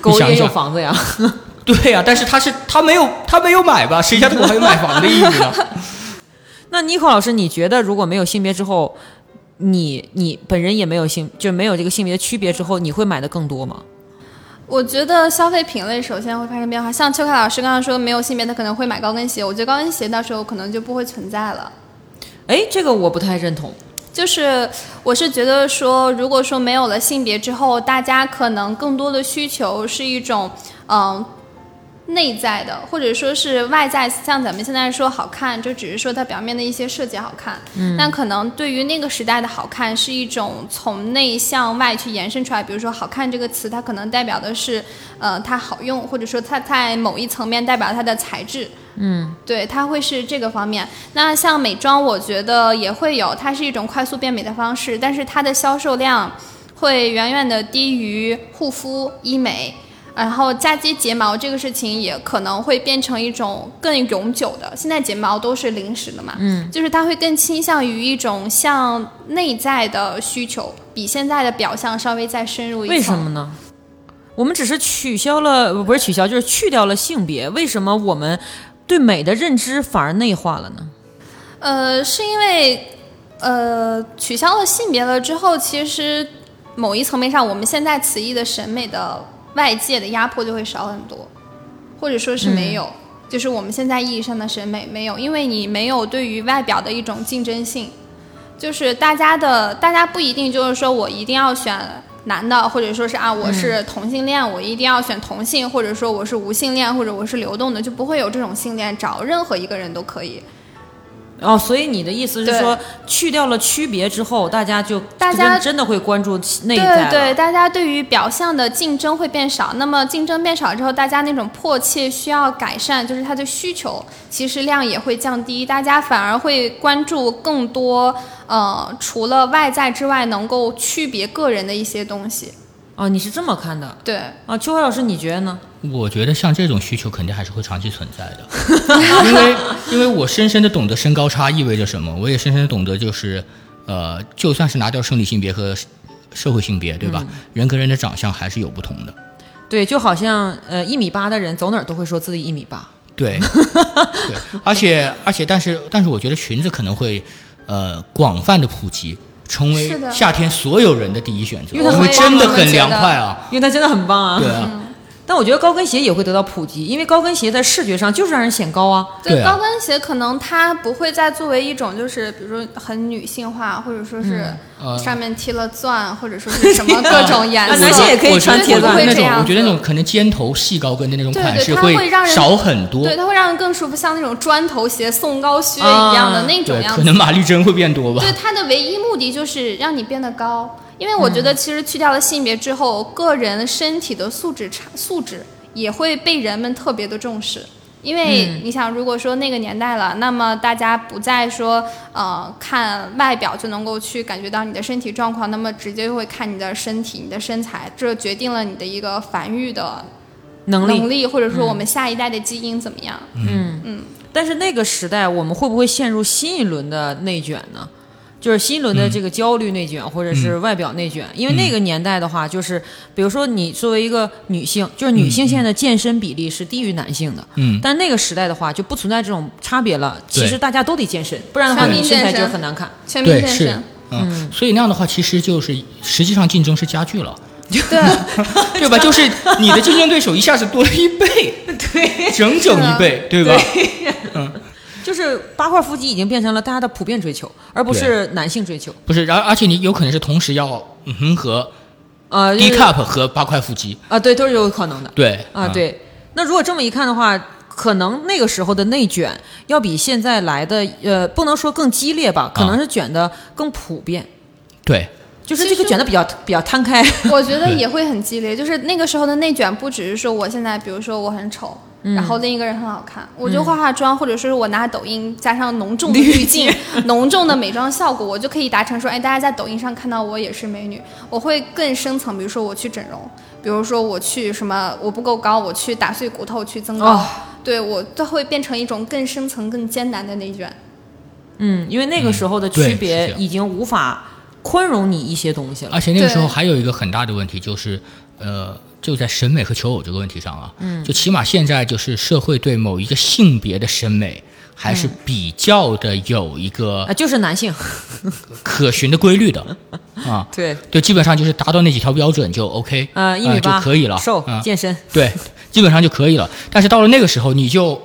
狗也有房子呀。对呀、但是他是他没有他没有买吧？谁家的狗还有买房的义务呢？那 Nico 老师，你觉得如果没有性别之后，你你本人也没有性，就没有这个性别区别之后，你会买的更多吗？我觉得消费品类首先会发生变化，像邱凯老师刚刚说没有性别，他可能会买高跟鞋，我觉得高跟鞋到时候可能就不会存在了。哎，这个我不太认同。就是我是觉得说，如果说没有了性别之后，大家可能更多的需求是一种嗯。内在的，或者说是外在，像咱们现在说好看，就只是说它表面的一些设计好看。嗯，但可能对于那个时代的好看，是一种从内向外去延伸出来。比如说“好看”这个词，它可能代表的是，呃，它好用，或者说它在某一层面代表它的材质。嗯，对，它会是这个方面。那像美妆，我觉得也会有，它是一种快速变美的方式，但是它的销售量会远远的低于护肤、医美。然后嫁接睫毛这个事情也可能会变成一种更永久的。现在睫毛都是临时的嘛，嗯，就是它会更倾向于一种向内在的需求，比现在的表象稍微再深入一层。为什么呢？我们只是取消了，不是取消，就是去掉了性别。为什么我们对美的认知反而内化了呢？呃，是因为呃取消了性别了之后，其实某一层面上，我们现在此意的审美的外界的压迫就会少很多，或者说是没有。就是我们现在意义上的审美没有，因为你没有对于外表的一种竞争性，就是大家的大家不一定就是说我一定要选男的，或者说是啊我是同性恋，我一定要选同性，或者说我是无性恋，或者我是流动的，就不会有这种性恋，找任何一个人都可以。哦，所以你的意思是说，去掉了区别之后，大家就大家真真的会关注内在对对，大家对于表象的竞争会变少。那么竞争变少之后，大家那种迫切需要改善，就是他的需求，其实量也会降低。大家反而会关注更多，呃，除了外在之外，能够区别个人的一些东西。哦，你是这么看的对，啊？秋华老师，你觉得呢？我觉得像这种需求肯定还是会长期存在的，因为因为我深深的懂得身高差意味着什么，我也深深的懂得就是，呃，就算是拿掉生理性别和社会性别，对吧？人跟人的长相还是有不同的。对，就好像呃一米八的人走哪儿都会说自己一米八。对，对，而且而且，但是但是，我觉得裙子可能会呃广泛的普及，成为夏天所有人的第一选择，因为真的很凉快啊。因为它真的很棒啊。对啊，但我觉得高跟鞋也会得到普及，因为高跟鞋在视觉上就是让人显高啊。对啊高跟鞋可能它不会再作为一种就是比如说很女性化，或者说是呃上面贴了钻，或者说是 什么各种颜啊色。男性也可以我穿铁钻我觉得那种，会这样我觉得那种可能尖头细高跟的那种款式它会让人少很多。对，它会让人更舒服，像那种砖头鞋、送高靴一样的啊，那种样子。可能马丽珍会变多吧。对它的唯一目的就是让你变得高，因为我觉得其实去掉了性别之后，个人身体的素质差素质也会被人们特别的重视。因为你想，如果说那个年代了，那么大家不再说呃看外表就能够去感觉到你的身体状况，那么直接就会看你的身体、你的身材，这决定了你的一个繁育的能力。能力，或者说我们下一代的基因怎么样。嗯嗯但是那个时代，我们会不会陷入新一轮的内卷呢？就是新一轮的这个焦虑内卷，或者是外表内卷。因为那个年代的话，就是比如说你作为一个女性，就是女性现在的健身比例是低于男性的。嗯但那个时代的话，就不存在这种差别了。其实大家都得健身，不然的话你身材就很难看。全民健身，，嗯，所以那样的话，其实就是实际上竞争是加剧了，对。对吧？就是你的竞争对手一下子多了一倍，对，整整一倍，对吧？就是八块腹肌已经变成了大家的普遍追求，而不是男性追求。不是，然后而且你有可能是同时要嗯哼和呃 D cup 和八块腹肌，啊，对，都是有可能的。对啊，，对。那如果这么一看的话，可能那个时候的内卷要比现在来的，呃，不能说更激烈吧，可能是卷的更普遍，对，就是这个卷的比较比较摊开。我觉得也会很激烈，就是那个时候的内卷，不只是说我现在，比如说我很丑，然后另一个人很好看，我就化化妆，或者说是我拿抖音加上浓重的滤镜、浓重的美妆效果，我就可以达成说，哎，大家在抖音上看到我也是美女。我会更深层，比如说我去整容，比如说我去什么，我不够高，我去打碎骨头去增高，哦。对我都会变成一种更深层、更艰难的内卷。嗯，因为那个时候的区别已经无法宽容你一些东西了。而且那个时候还有一个很大的问题就是，呃，就在审美和求偶这个问题上啊，嗯，就起码现在就是社会对某一个性别的审美还是比较的有一个啊，就是男性，可循的规律的，啊，对，对，基本上就是达到那几条标准就 OK，呃，一米八、就可以了，瘦、嗯健身，对，基本上就可以了。但是到了那个时候，你就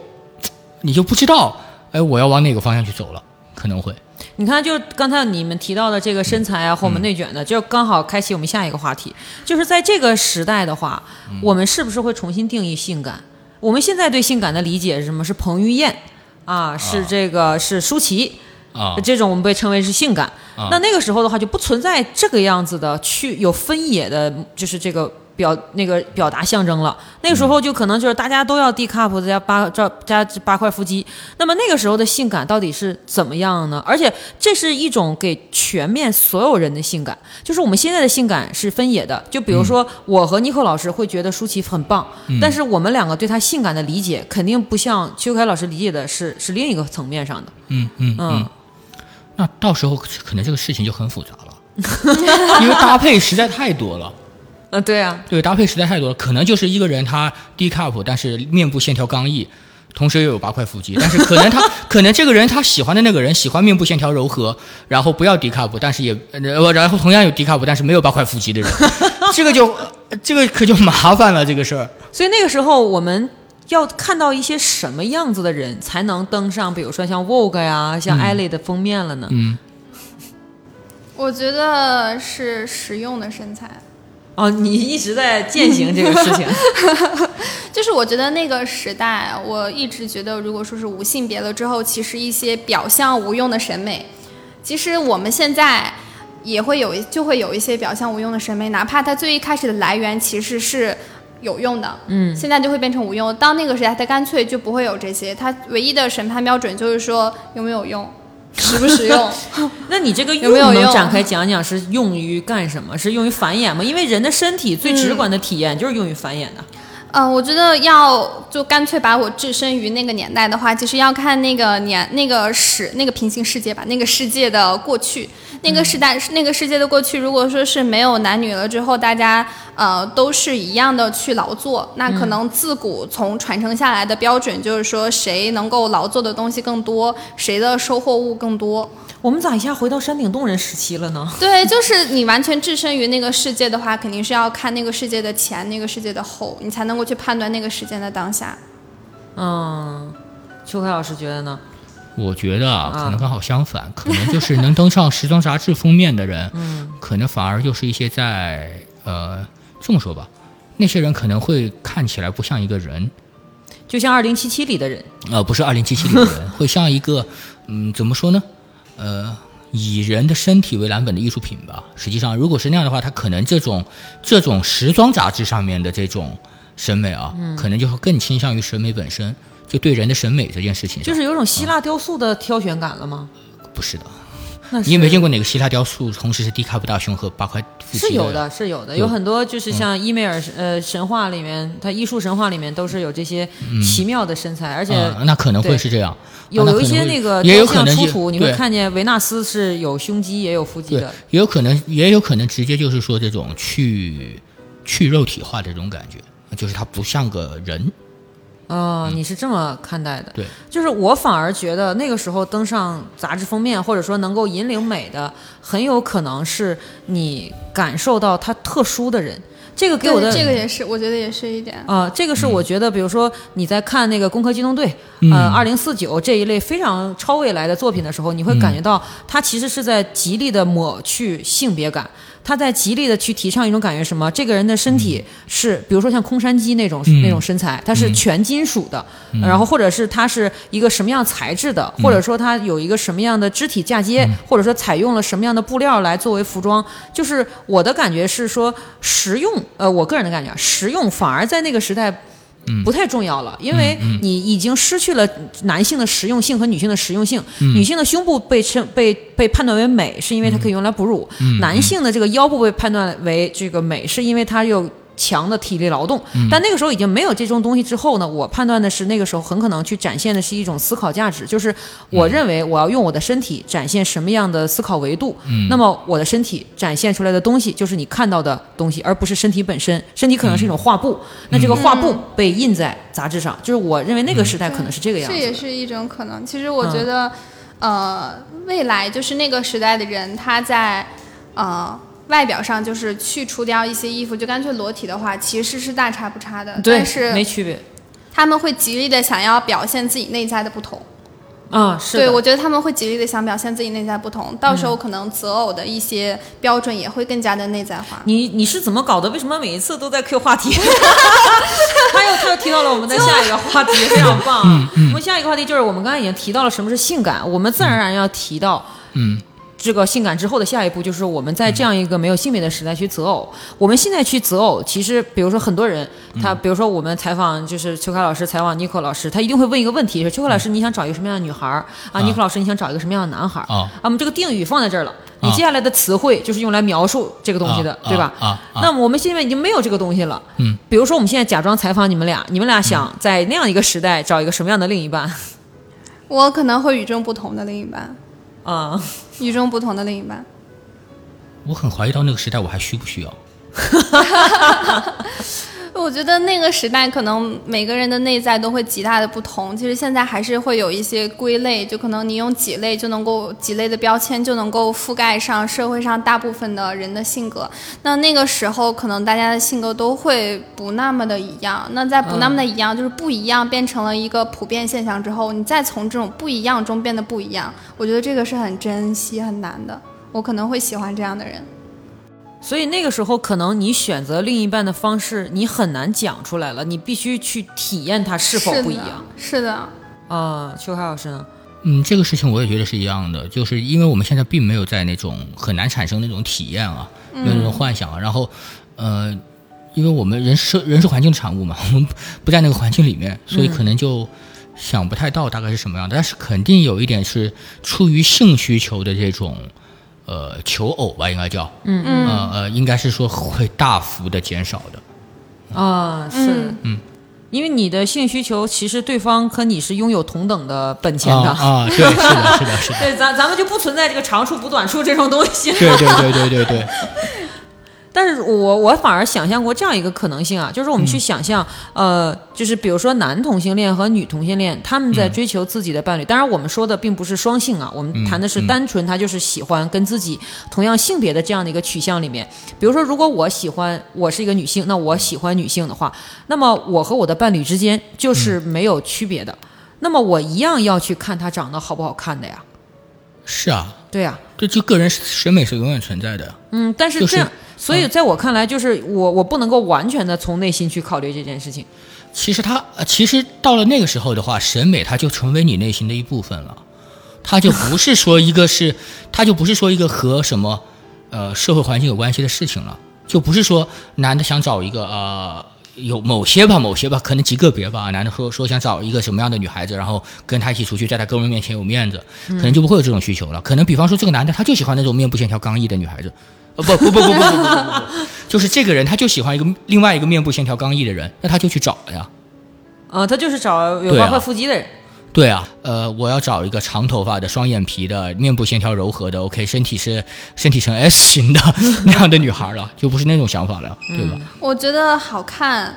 你就不知道，哎，我要往哪个方向去走了，可能会。你看，就刚才你们提到的这个身材啊，和我们内卷的，就刚好开启我们下一个话题，就是在这个时代的话，我们是不是会重新定义性感？我们现在对性感的理解是什么？是彭于晏啊，是这个是舒淇。啊这种我们被称为是性感。啊那那个时候的话，就不存在这个样子的去有分野的，就是这个表那个表达象征了。那个时候就可能就是大家都要 D cup 加八加加八块腹肌。那么那个时候的性感到底是怎么样呢？而且这是一种给全面所有人的性感，就是我们现在的性感是分野的。就比如说我和尼克老师会觉得舒淇很棒，但是我们两个对她性感的理解肯定不像邱凯老师理解的是是另一个层面上的。嗯嗯嗯嗯。那到时候可能这个事情就很复杂了，因为搭配实在太多了。呃，对啊，对，搭配实在太多了，可能就是一个人他低 cup，但是面部线条刚毅，同时又有八块腹肌，但是可能他 可能这个人他喜欢的那个人喜欢面部线条柔和，然后不要低 cup，但是也呃，然后同样有低 cup，但是没有八块腹肌的人，这个就这个可就麻烦了这个事儿。所以那个时候我们要看到一些什么样子的人才能登上，比如说像 Vogue 呀、像 Elle 的封面了呢？嗯，我觉得是实用的身材。哦，你一直在践行这个事情。就是我觉得那个时代，我一直觉得，如果说是无性别了之后，其实一些表象无用的审美，其实我们现在也会有，就会有一些表象无用的审美，哪怕它最一开始的来源其实是有用的，嗯，现在就会变成无用。到那个时代，它干脆就不会有这些，它唯一的审判标准就是说有没有用，实不实用。那你这个用能展开讲讲是用于干什么？是用于繁衍吗？因为人的身体最直观的体验就是用于繁衍的。嗯，我觉得要就干脆把我置身于那个年代的话，其实要看那个年那个史那个平行世界吧，那个世界的过去，那个时代、那个世界的过去，如果说是没有男女了之后，大家呃都是一样的去劳作，那可能自古从传承下来的标准就是说，谁能够劳作的东西更多，谁的收获物更多。我们咋一下回到山顶洞人时期了呢？对，就是你完全置身于那个世界的话，肯定是要看那个世界的前，那个世界的后，你才能够去判断那个时间的当下。嗯，秋凯老师觉得呢？我觉得啊，啊可能刚好相反，可能就是能登上时装杂志封面的人，嗯，可能反而就是一些在呃这么说吧，那些人可能会看起来不像一个人，就像二零七七里的人，呃，不是二零七七里的人，会像一个嗯，怎么说呢？呃，以人的身体为蓝本的艺术品吧。实际上，如果是那样的话，他可能这种这种时装杂志上面的这种审美啊，嗯可能就会更倾向于审美本身，就对人的审美这件事情，就是有种希腊雕塑的挑选感了吗？不是的。那你有没有见过哪个希腊雕塑同时是低卡布大胸和八块腹肌是有的，是有的，有很多就是嗯像伊美尔呃神话里面，它艺术神话里面都是有这些奇妙的身材，而且啊那可能会是这样。有有一些啊那个也有雕可能出土，你会看见维纳斯是有胸肌也有腹肌的。，也有可能，也有可能直接就是说这种去去肉体化的这种感觉，就是他不像个人。哦，你是这么看待的？对，就是我反而觉得那个时候登上杂志封面，或者说能够引领美的，很有可能是你感受到他特殊的人。这个给我的这个也是，我觉得也是一点。啊、这个是我觉得，比如说你在看那个《攻壳机动队》嗯呃，二零四九这一类非常超未来的作品的时候，你会感觉到他其实是在极力的抹去性别感，他在极力的去提倡一种感觉，什么？这个人的身体是，比如说像空山鸡那种、嗯。那种身材，它是全金属的，然后或者是它是一个什么样材质的，或者说它有一个什么样的肢体嫁接，或者说采用了什么样的布料来作为服装，就是我的感觉是说实用，呃，我个人的感觉啊，实用反而在那个时代。不太重要了，因为你已经失去了男性的实用性和女性的实用性。女性的胸部被称被被判断为美，是因为它可以用来哺乳；男性的这个腰部被判断为这个美，是因为它有强的体力劳动。但那个时候已经没有这种东西之后呢，我判断的是那个时候很可能去展现的是一种思考价值，就是我认为我要用我的身体展现什么样的思考维度，那么我的身体展现出来的东西就是你看到的东西，而不是身体本身。身体可能是一种画布，那这个画布被印在杂志上，就是我认为那个时代可能是这个样子这。也是一种可能。其实我觉得，呃，未来就是那个时代的人，他在呃外表上就是去除掉一些衣服，就干脆裸体的话，其实是大差不差的。对但，是没区别他们会极力的想要表现自己内在的不同。啊，是对，的我觉得他们会极力的想表现自己内在不同，到时候可能择偶的一些标准也会更加的内在化。你你是怎么搞的？为什么每一次都在 Q 话题？他又他又提到了我们的下一个话题，非常棒啊！我们下一个话题就是我们刚才已经提到了什么是性感，我们自然而然要提到，嗯，这个性感之后的下一步就是我们在这样一个没有性别的时代去择偶。我们现在去择偶，其实比如说很多人，他比如说我们采访就是邱凯老师采访 Nico 老师，他一定会问一个问题：是邱凯老师，你想找一个什么样的女孩儿啊？Nico 老师，你想找一个什么样的男孩儿啊我们这个定语放在这儿了。你啊接下来的词汇就是用来描述这个东西的，啊对吧？啊啊那么我们现在已经没有这个东西了。嗯，比如说我们现在假装采访你们俩，你们俩想在那样一个时代找一个什么样的另一半？我可能会与众不同的另一半，啊、与众不同的另一半。我很怀疑到那个时代我还需不需要？我觉得那个时代可能每个人的内在都会极大的不同。其实现在还是会有一些归类，就可能你用几类就能够几类的标签就能够覆盖上社会上大部分的人的性格。那那个时候可能大家的性格都会不那么的一样。那在不那么的一样，就是不一样变成了一个普遍现象之后，你再从这种不一样中变得不一样，我觉得这个是很珍惜很难的。我可能会喜欢这样的人。所以那个时候，可能你选择另一半的方式，你很难讲出来了，你必须去体验它是否不一样。是的，啊，邱凯老师呢？嗯，这个事情我也觉得是一样的，就是因为我们现在并没有在那种很难产生那种体验啊，没有那种幻想啊。然后，呃，因为我们人是人是环境的产物嘛，我们不在那个环境里面，所以可能就想不太到大概是什么样的。但是肯定有一点是出于性需求的这种。呃，求偶吧，应该叫，嗯嗯，呃呃，应该是说会大幅的减少的，啊，是，嗯，因为你的性需求，其实对方和你是拥有同等的本钱的，啊，对，是的，是的，是的，对，咱咱们就不存在这个长处补短处这种东西，对对对对对对。但是我我反而想象过这样一个可能性啊，就是我们去想象，呃，就是比如说男同性恋和女同性恋，他们在追求自己的伴侣。当然，我们说的并不是双性啊，我们谈的是单纯他就是喜欢跟自己同样性别的这样的一个取向里面。比如说，如果我喜欢我是一个女性，那我喜欢女性的话，那么我和我的伴侣之间就是没有区别的。那么我一样要去看他长得好不好看的呀。是啊，对啊，这就个人审美是永远存在的。嗯，但是这样，所以在我看来，就是我我不能够完全的从内心去考虑这件事情。其实他，其实到了那个时候的话，审美它就成为你内心的一部分了，它就不是说一个是，它就不是说一个和什么呃社会环境有关系的事情了，就不是说男的想找一个呃。有某些吧某些吧可能极个别吧。男的说说想找一个什么样的女孩子然后跟他一起出去在他哥们面前有面子可能就不会有这种需求了。可能比方说这个男的他就喜欢那种面部线条刚毅的女孩子。呃不不不不不不不不不。就是这个人他就喜欢一个另外一个面部线条刚毅的人那他就去找了呀。啊他就是找有八块腹肌的人。对啊，呃，我要找一个长头发的、双眼皮的、面部线条柔和的，OK，身体是身体呈 S 型的 那样的女孩了，就不是那种想法了，对吧？我觉得好看，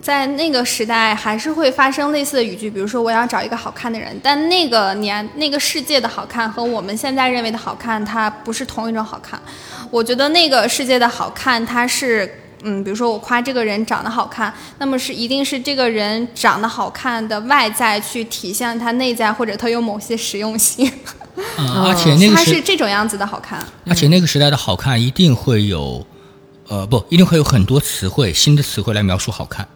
在那个时代还是会发生类似的语句，比如说我要找一个好看的人，但那个年那个世界的好看和我们现在认为的好看，它不是同一种好看。我觉得那个世界的好看，它是。嗯，比如说我夸这个人长得好看，那么是一定是这个人长得好看的外在去体现他内在，或者他有某些实用性。嗯，而且那个他是这种样子的好看。而且那个时代的好看一定会有，呃，不一定会有很多词汇，新的词汇来描述好看，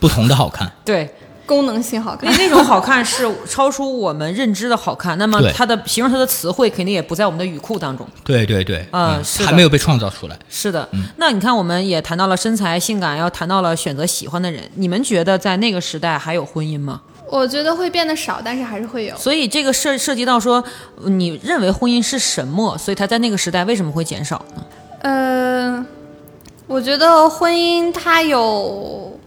不同的好看。对。功能性好看，那那种好看是超出我们认知的好看。那么它的形容它的词汇肯定也不在我们的语库当中。对对对，嗯，是还没有被创造出来。是的，那你看，我们也谈到了身材、性感，要谈到了选择喜欢的人。你们觉得在那个时代还有婚姻吗？我觉得会变得少，但是还是会有。所以这个涉涉及到说，你认为婚姻是什么？所以它在那个时代为什么会减少呢？呃，我觉得婚姻它有。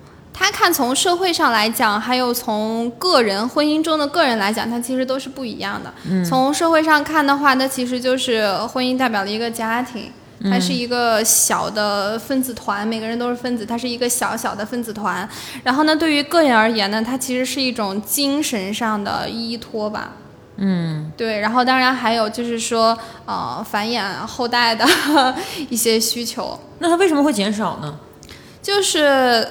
他看从社会上来讲，还有从个人婚姻中的个人来讲，它其实都是不一样的。从社会上看的话，那其实就是婚姻代表了一个家庭，它是一个小的分子团，每个人都是分子，它是一个小小的分子团。然后呢，对于个人而言呢，它其实是一种精神上的依托吧。嗯，对。然后当然还有就是说，呃，繁衍后代的 一些需求。那它为什么会减少呢？就是。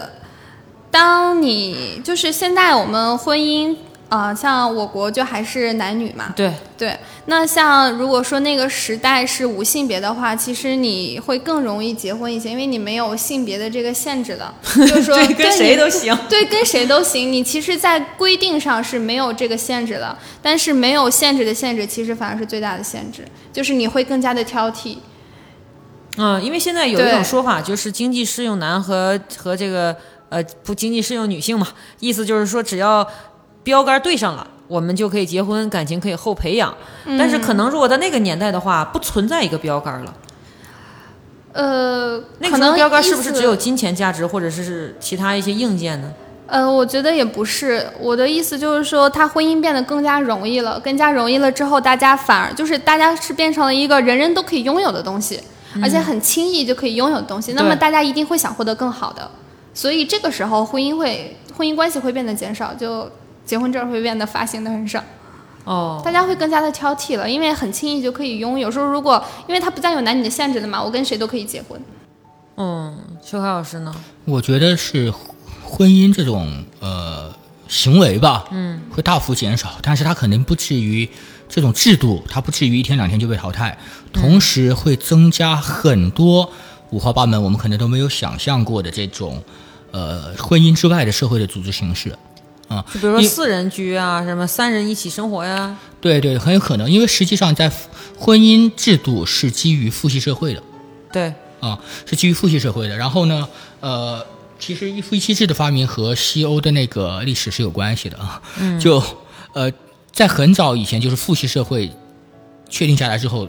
当你就是现在我们婚姻啊，像我国就还是男女嘛。对对。那像如果说那个时代是无性别的话，其实你会更容易结婚一些，因为你没有性别的这个限制了。就是说跟谁都行。对，跟谁都行。你其实，在规定上是没有这个限制的，但是没有限制的限制，其实反而是最大的限制，就是你会更加的挑剔。嗯，因为现在有一种说法，就是经济适用男和和这个。呃，不仅仅适用女性嘛，意思就是说，只要标杆对上了，我们就可以结婚，感情可以后培养。但是可能如果在那个年代的话，不存在一个标杆了。呃，那个时候标杆是不是只有金钱价值，或者是其他一些硬件呢？呃，我觉得也不是。我的意思就是说，他婚姻变得更加容易了，更加容易了之后，大家反而就是大家是变成了一个人人都可以拥有的东西，而且很轻易就可以拥有的东西。那么大家一定会想获得更好的。所以这个时候婚姻会婚姻关系会变得减少，就结婚证会变得发行的很少。哦，大家会更加的挑剔了，因为很轻易就可以拥有。有时候如果因为它不再有男女的限制了嘛，我跟谁都可以结婚。嗯，秋海老师呢？我觉得是婚姻这种呃行为吧，嗯，会大幅减少，但是它肯定不至于这种制度，它不至于一天两天就被淘汰，同时会增加很多五花八门，我们可能都没有想象过的这种呃婚姻之外的社会的组织形式。啊，就比如说四人居啊，什么三人一起生活呀，对对，很有可能，因为实际上在婚姻制度是基于父系社会的，对，啊，是基于父系社会的。然后呢，呃，其实一夫一妻制的发明和西欧的那个历史是有关系的啊。嗯，就呃，在很早以前，就是父系社会确定下来之后，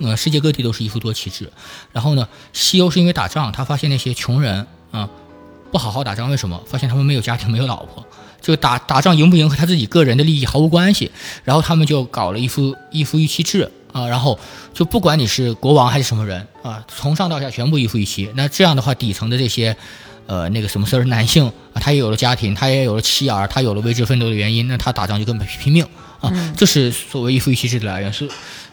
呃，世界各地都是一夫多妻制。然后呢，西欧是因为打仗，他发现那些穷人啊不好好打仗，为什么？发现他们没有家庭，没有老婆。就打打仗赢不赢和他自己个人的利益毫无关系，然后他们就搞了一夫一夫一妻制啊，然后就不管你是国王还是什么人啊，从上到下全部一夫一妻。那这样的话，底层的这些，呃，那个什么事儿男性啊，他也有了家庭，他也有了妻儿，他有了为之奋斗的原因，那他打仗就更拼命啊。这是所谓一夫一妻制的来源。是，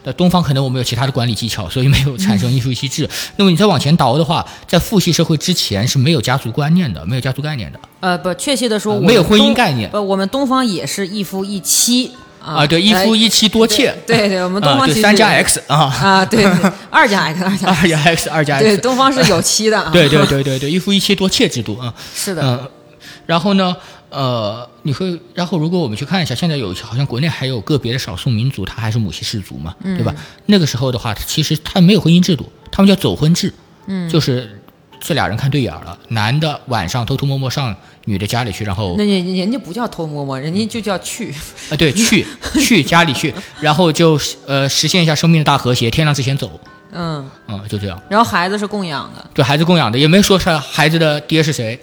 那东方可能我们有其他的管理技巧，所以没有产生艺术一妻制。那么你再往前倒的话，在父系社会之前是没有家族观念的，没有家族概念的。呃，不，确切的说，我们呃没有婚姻概念不，我们东方也是一夫一妻啊，啊，对，一夫一妻多妾，对对，我们东啊，方其实对三加 X 啊，啊，对，对二加 X，二加 二加 X，二加 X，对，东方是有妻的啊，对对对对对，一夫一妻多妾制度啊，是的，嗯，然后呢，呃，你会，然后如果我们去看一下，现在有好像国内还有个别的少数民族，他还是母系氏族嘛，对吧？那个时候的话，其实他没有婚姻制度，他们叫走婚制，嗯，就是这俩人看对眼了，男的晚上偷偷摸摸上女的家里去，然后那人人家不叫偷摸摸，人家就叫去，啊，对，去 去家里去，然后就呃实现一下生命的大和谐，天亮之前走，嗯，嗯，就这样。然后孩子是供养的，对孩子供养的，也没说是孩子的爹是谁，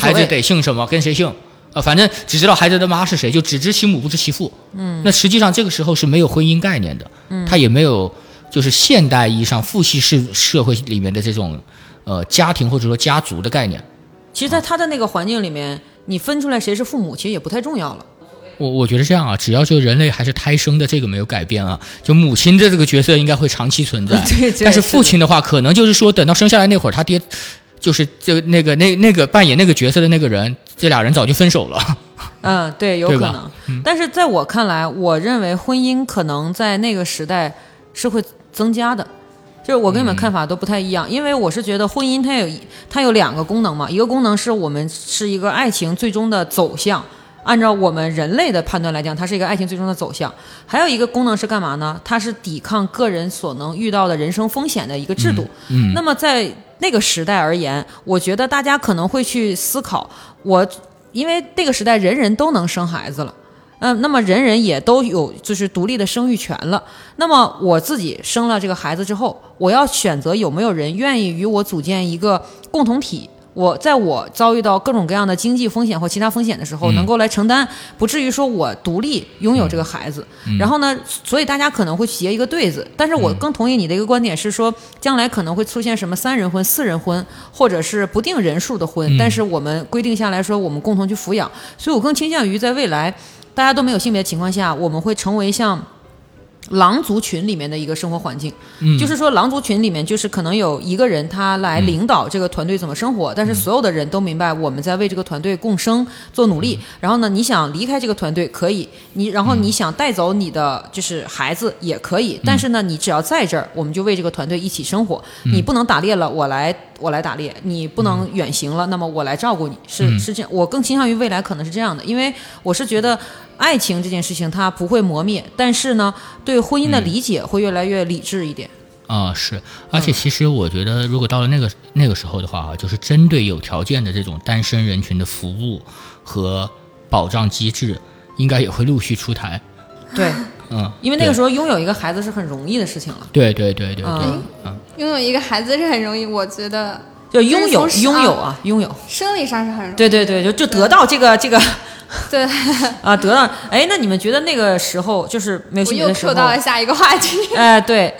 孩子得姓什么，跟谁姓，啊、反正只知道孩子的妈是谁，就只知其母不知其父。嗯，那实际上这个时候是没有婚姻概念的，嗯，他也没有就是现代意义上父系式社会里面的这种呃家庭或者说家族的概念。其实，在他的那个环境里面，你分出来谁是父母，其实也不太重要了。我我觉得这样啊，只要就人类还是胎生的这个没有改变啊，就母亲的这个角色应该会长期存在。对对但是父亲的话，可能就是说等到生下来那会儿，他爹就是就那个那那个扮演那个角色的那个人，这俩人早就分手了。嗯，对，有可能。但是在我看来，我认为婚姻可能在那个时代是会增加的。就是我跟你们看法都不太一样，因为我是觉得婚姻它有一它有两个功能嘛，一个功能是我们是一个爱情最终的走向，按照我们人类的判断来讲，它是一个爱情最终的走向；还有一个功能是干嘛呢？它是抵抗个人所能遇到的人生风险的一个制度。嗯那么在那个时代而言，我觉得大家可能会去思考，我因为那个时代人人都能生孩子了。嗯，那么人人也都有就是独立的生育权了。那么我自己生了这个孩子之后，我要选择有没有人愿意与我组建一个共同体。我在我遭遇到各种各样的经济风险或其他风险的时候，嗯能够来承担，不至于说我独立拥有这个孩子。然后呢，所以大家可能会结一个对子。但是我更同意你的一个观点是说，将来可能会出现什么三人婚、四人婚，或者是不定人数的婚，嗯但是我们规定下来说我们共同去抚养。所以我更倾向于在未来。大家都没有性别的情况下，我们会成为像狼族群里面的一个生活环境。嗯。就是说，狼族群里面就是可能有一个人他来领导这个团队怎么生活，但是所有的人都明白我们在为这个团队共生做努力。然后呢，你想离开这个团队可以，你然后你想带走你的就是孩子也可以，但是呢，你只要在这儿，我们就为这个团队一起生活。你不能打猎了，我来我来打猎；你不能远行了，那么我来照顾你。是嗯。是这样，我更倾向于未来可能是这样的，因为我是觉得爱情这件事情它不会磨灭，但是呢，对婚姻的理解会越来越理智一点。啊、是，而且其实我觉得，如果到了那个那个时候的话啊，就是针对有条件的这种单身人群的服务和保障机制，应该也会陆续出台。对，嗯，因为那个时候，拥有一个孩子是很容易的事情了。对对对对对，嗯嗯拥有一个孩子是很容易，我觉得就拥有拥有啊，拥有，生理上是很容易。对对对，就就得到这个这个 对，啊，得到。哎，那你们觉得那个时候就是没有我又性别的时候 Q，到了下一个话题。哎，对，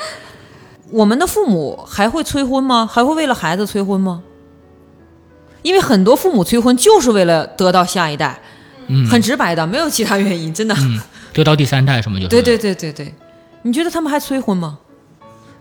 我们的父母还会催婚吗？还会为了孩子催婚吗？因为很多父母催婚就是为了得到下一代，嗯，很直白的，没有其他原因，真的。嗯，得到第三代什么就对对对对对，你觉得他们还催婚吗？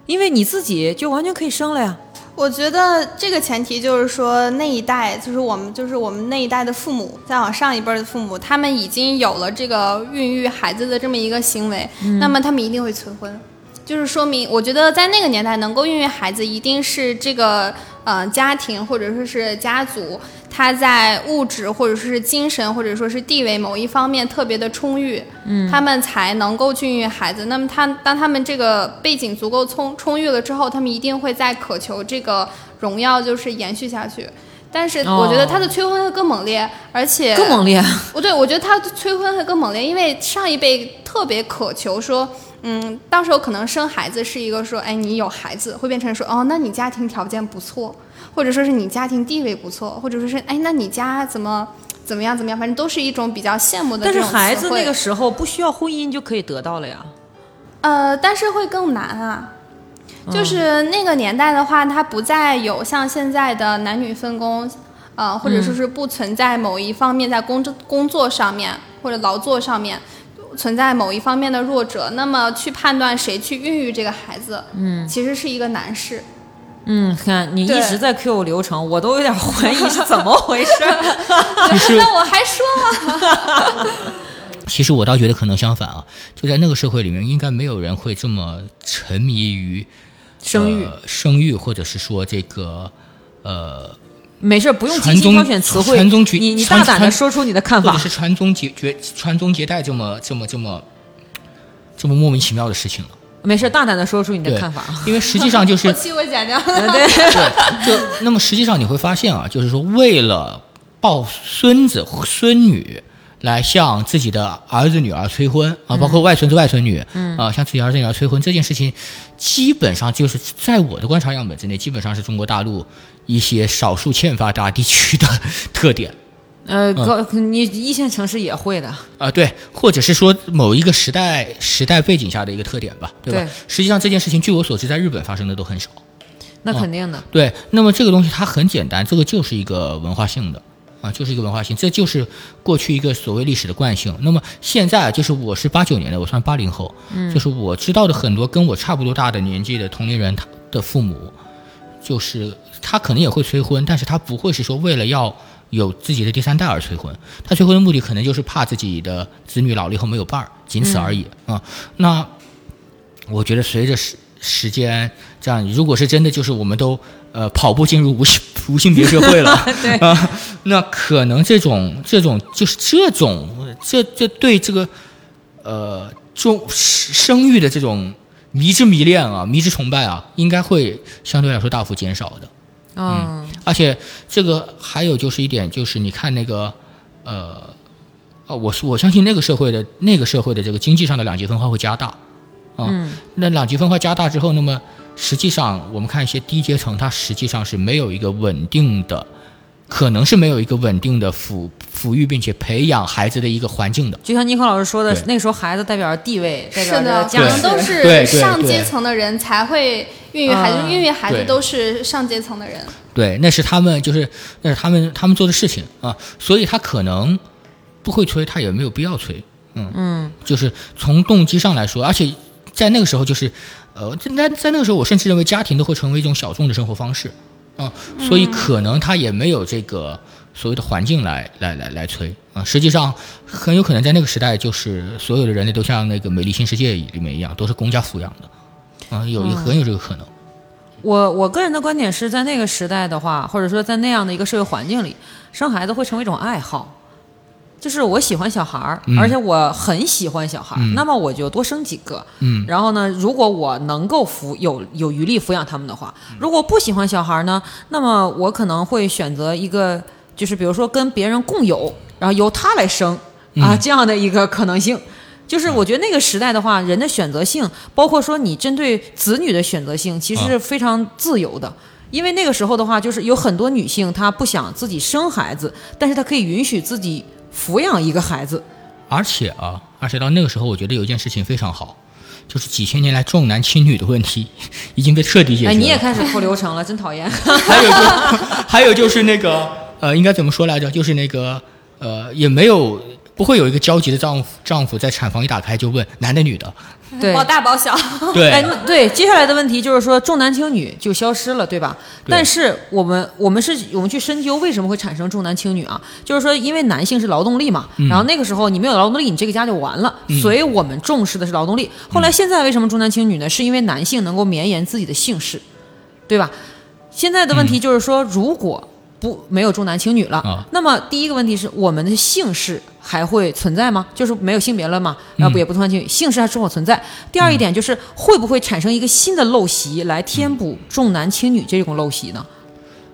因为你自己就完全可以生了呀。我觉得这个前提就是说，那一代就是我们，就是我们那一代的父母，再往上一辈儿的父母，他们已经有了这个孕育孩子的这么一个行为，那么他们一定会催婚，就是说明，我觉得在那个年代能够孕育孩子，一定是这个呃家庭或者说是家族，他在物质或者说是精神或者说是地位某一方面特别的充裕，嗯，他们才能够去孕育孩子。那么他当他们这个背景足够充充裕了之后，他们一定会在渴求这个荣耀就是延续下去。但是我觉得他的催婚会更猛烈，而且更猛烈。不 对，我觉得他的催婚会更猛烈，因为上一辈特别渴求说，嗯，到时候可能生孩子是一个说，哎，你有孩子会变成说，哦，那你家庭条件不错，或者说是你家庭地位不错，或者说是，哎，那你家怎么怎么样怎么样，反正都是一种比较羡慕的但是。孩子那个时候不需要婚姻就可以得到了呀。呃，但是会更难啊。就是那个年代的话，它不再有像现在的男女分工，呃，或者说是不存在某一方面在工作工作上面或者劳作上面存在某一方面的弱者，那么去判断谁去孕育这个孩子，嗯，其实是一个难事。嗯，看你一直在 Q 流程，我都有点怀疑是怎么回事。那我还说吗，其实我倒觉得可能相反啊，就在那个社会里面，应该没有人会这么沉迷于生育呃、生育，或者是说这个呃，没事，不用精挑选词汇，传宗接你你大胆的说出你的看法或者。是传宗接绝传宗接代这么这么这么这么莫名其妙的事情了。没事，大胆的说出你的看法。因为实际上就是后 期我剪掉。对，对，就那么实际上你会发现啊，就是说为了抱孙子孙女。来向自己的儿子女儿催婚啊，包括外孙子外孙女，嗯啊，向自己儿子女儿催婚这件事情，基本上就是在我的观察样本之内，基本上是中国大陆一些少数欠发达地区的 特点。呃，高你一线城市也会的。啊、对，或者是说某一个时代时代背景下的一个特点吧，对吧？对实际上这件事情，据我所知，在日本发生的都很少。那肯定的。对，那么这个东西它很简单，这个就是一个文化性的啊，就是一个文化性，这就是过去一个所谓历史的惯性。那么现在就是我是八九年的，我算八零后，嗯，就是我知道的很多跟我差不多大的年纪的同龄人，他的父母，就是他可能也会催婚，但是他不会是说为了要有自己的第三代而催婚，他催婚的目的可能就是怕自己的子女老了以后没有伴儿，仅此而已、啊。那我觉得随着时时间这样，如果是真的就是我们都呃跑步进入无性无性别社会了，对啊，那可能这种这种就是这种这这对这个呃中生育的这种迷之迷恋啊，迷之崇拜啊，应该会相对来说大幅减少的。嗯，而且这个还有就是一点，就是你看那个，呃，哦，我是我相信那个社会的那个社会的这个经济上的两极分化会加大，啊，嗯。那两极分化加大之后，那么实际上我们看一些低阶层，它实际上是没有一个稳定的，可能是没有一个稳定的抚抚育并且培养孩子的一个环境的。就像尼克老师说的，那个时候孩子代表着地位，代是的，可表着家能都世。对对是上阶层的人才会孕育孩子，嗯孕育孩子都是上阶层的人。对，那是他们就是那是他们他们做的事情啊，所以他可能不会催，他也没有必要催，嗯嗯，就是从动机上来说，而且在那个时候就是，呃，在在那个时候，我甚至认为家庭都会成为一种小众的生活方式，啊，所以可能他也没有这个所谓的环境来来来来催啊，实际上很有可能在那个时代，就是所有的人类都像那个《美丽新世界》里面一样，都是公家抚养的，啊，有一很有这个可能。我我个人的观点是在那个时代的话，或者说在那样的一个社会环境里，生孩子会成为一种爱好。就是我喜欢小孩儿，嗯而且我很喜欢小孩儿，嗯那么我就多生几个。嗯然后呢，如果我能够抚有有余力抚养他们的话，嗯如果不喜欢小孩儿呢，那么我可能会选择一个，就是比如说跟别人共有，然后由他来生啊、嗯这样的一个可能性。就是我觉得那个时代的话，人的选择性，包括说你针对子女的选择性，其实是非常自由的。因为那个时候的话，就是有很多女性她不想自己生孩子，但是她可以允许自己抚养一个孩子。而且啊，而且到那个时候，我觉得有一件事情非常好，就是几千年来重男轻女的问题 已经被彻底解决了。哎，你也开始扣流程了，真讨厌。还有就还有就是那个呃，应该怎么说来着？就是那个呃，也没有不会有一个焦急的丈夫丈夫在产房一打开就问男的女的，对保大保小。对，哎，对，接下来的问题就是说重男轻女就消失了，对吧？对但是我们我们是我们去深究为什么会产生重男轻女啊？就是说，因为男性是劳动力嘛，嗯然后那个时候你没有劳动力，你这个家就完了，所以我们重视的是劳动力。后嗯来现在为什么重男轻女呢？是因为男性能够绵延自己的姓氏，对吧？现在的问题就是说，如果不没有重男轻女了，啊那么第一个问题是我们的姓氏还会存在吗？就是没有性别了嘛，然后不也不重男轻女，姓氏还是否存在？第二一点就是会不会产生一个新的陋习来填补重男轻女这种陋习呢？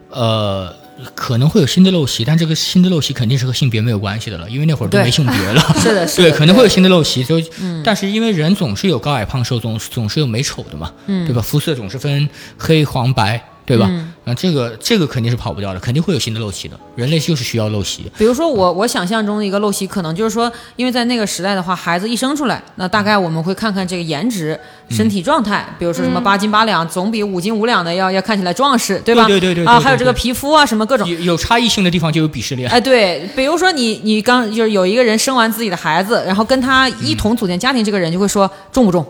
呃，可能会有新的陋习，但这个新的陋习肯定是和性别没有关系的了，因为那会儿都没性别了。是的，是的对，可能会有新的陋习，就，但是因为人总是有高矮胖瘦，总总是有美丑的嘛，嗯对吧？肤色总是分黑黄白，对吧？那、这个这个肯定是跑不掉的，肯定会有新的陋习的。人类就是需要陋习，比如说我我想象中的一个陋习，可能就是说，因为在那个时代的话，孩子一生出来，那大概我们会看看这个颜值、身体状态，比如说什么八斤八两，总比五斤五两的要要看起来壮实，对吧？对对对对啊，对还有这个皮肤啊，什么各种。有有差异性的地方就有鄙视链。哎，对，比如说你你刚就是有一个人生完自己的孩子，然后跟他一同组建家庭，这个人就会说重不重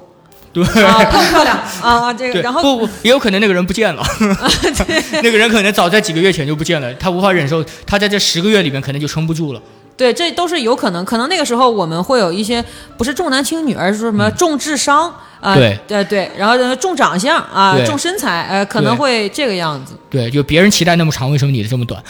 对。啊，漂不漂亮啊，这个，然后不不，也有可能那个人不见了 那个人可能早在几个月前就不见了，他无法忍受，他在这十个月里面可能就撑不住了。对，这都是有可能。可能那个时候我们会有一些不是重男轻女，而是说什么重智商啊，嗯对对对，然后呢重长相啊，对重身材，呃，可能会这个样子对，就别人脐带那么长，为什么你的这么短？